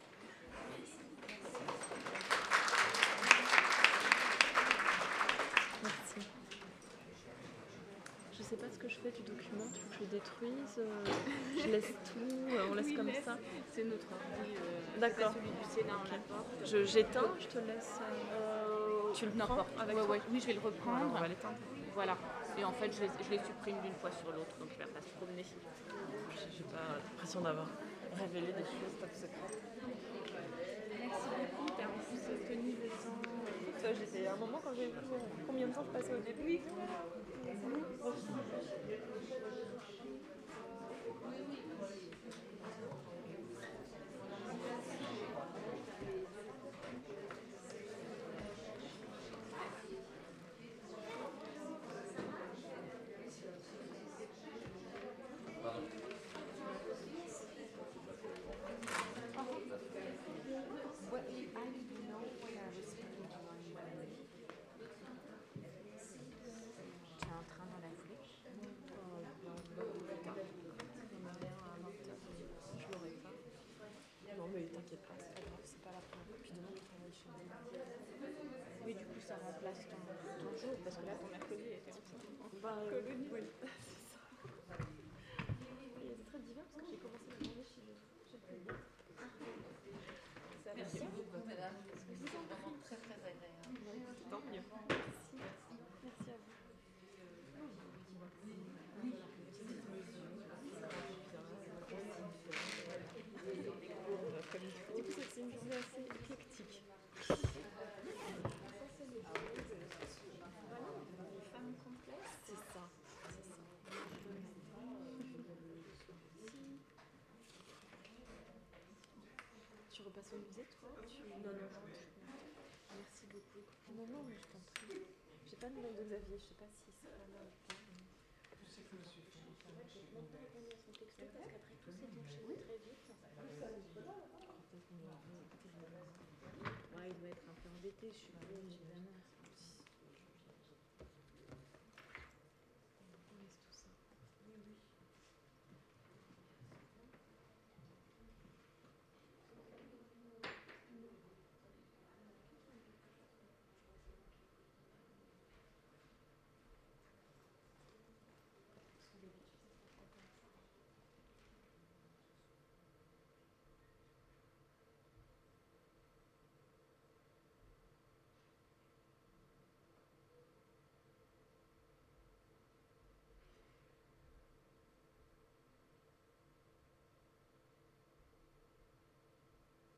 sais pas ce que je fais du document. Tu veux que je le détruise euh, Je laisse tout euh, On laisse comme ça C'est notre ordi. Euh, D'accord. celui du Sénat, Je J'éteins Je te laisse. Tu le prends avec ouais, Oui, je vais le reprendre. on va l'éteindre. Voilà. Et en fait, je les, je les supprime d'une fois sur l'autre, donc je vais pas se promener. J'ai pas l'impression d'avoir révélé des choses top secrètes. Merci beaucoup. Tu as en plus tenu le temps. J'étais à un moment quand j'ai vu combien de temps je passais au début. Tu repasses au musée, toi tu... Non, non, Merci beaucoup. Non, non, mais je t'en prie. J'ai pas de nouvelles de Xavier, je sais pas si c'est là Je sais que je suis fait. Je vais même pas répondre à son texto parce qu'après tout s'est enchaîné très vite. Ouais, il doit être un peu embêté, je suis pas évidemment.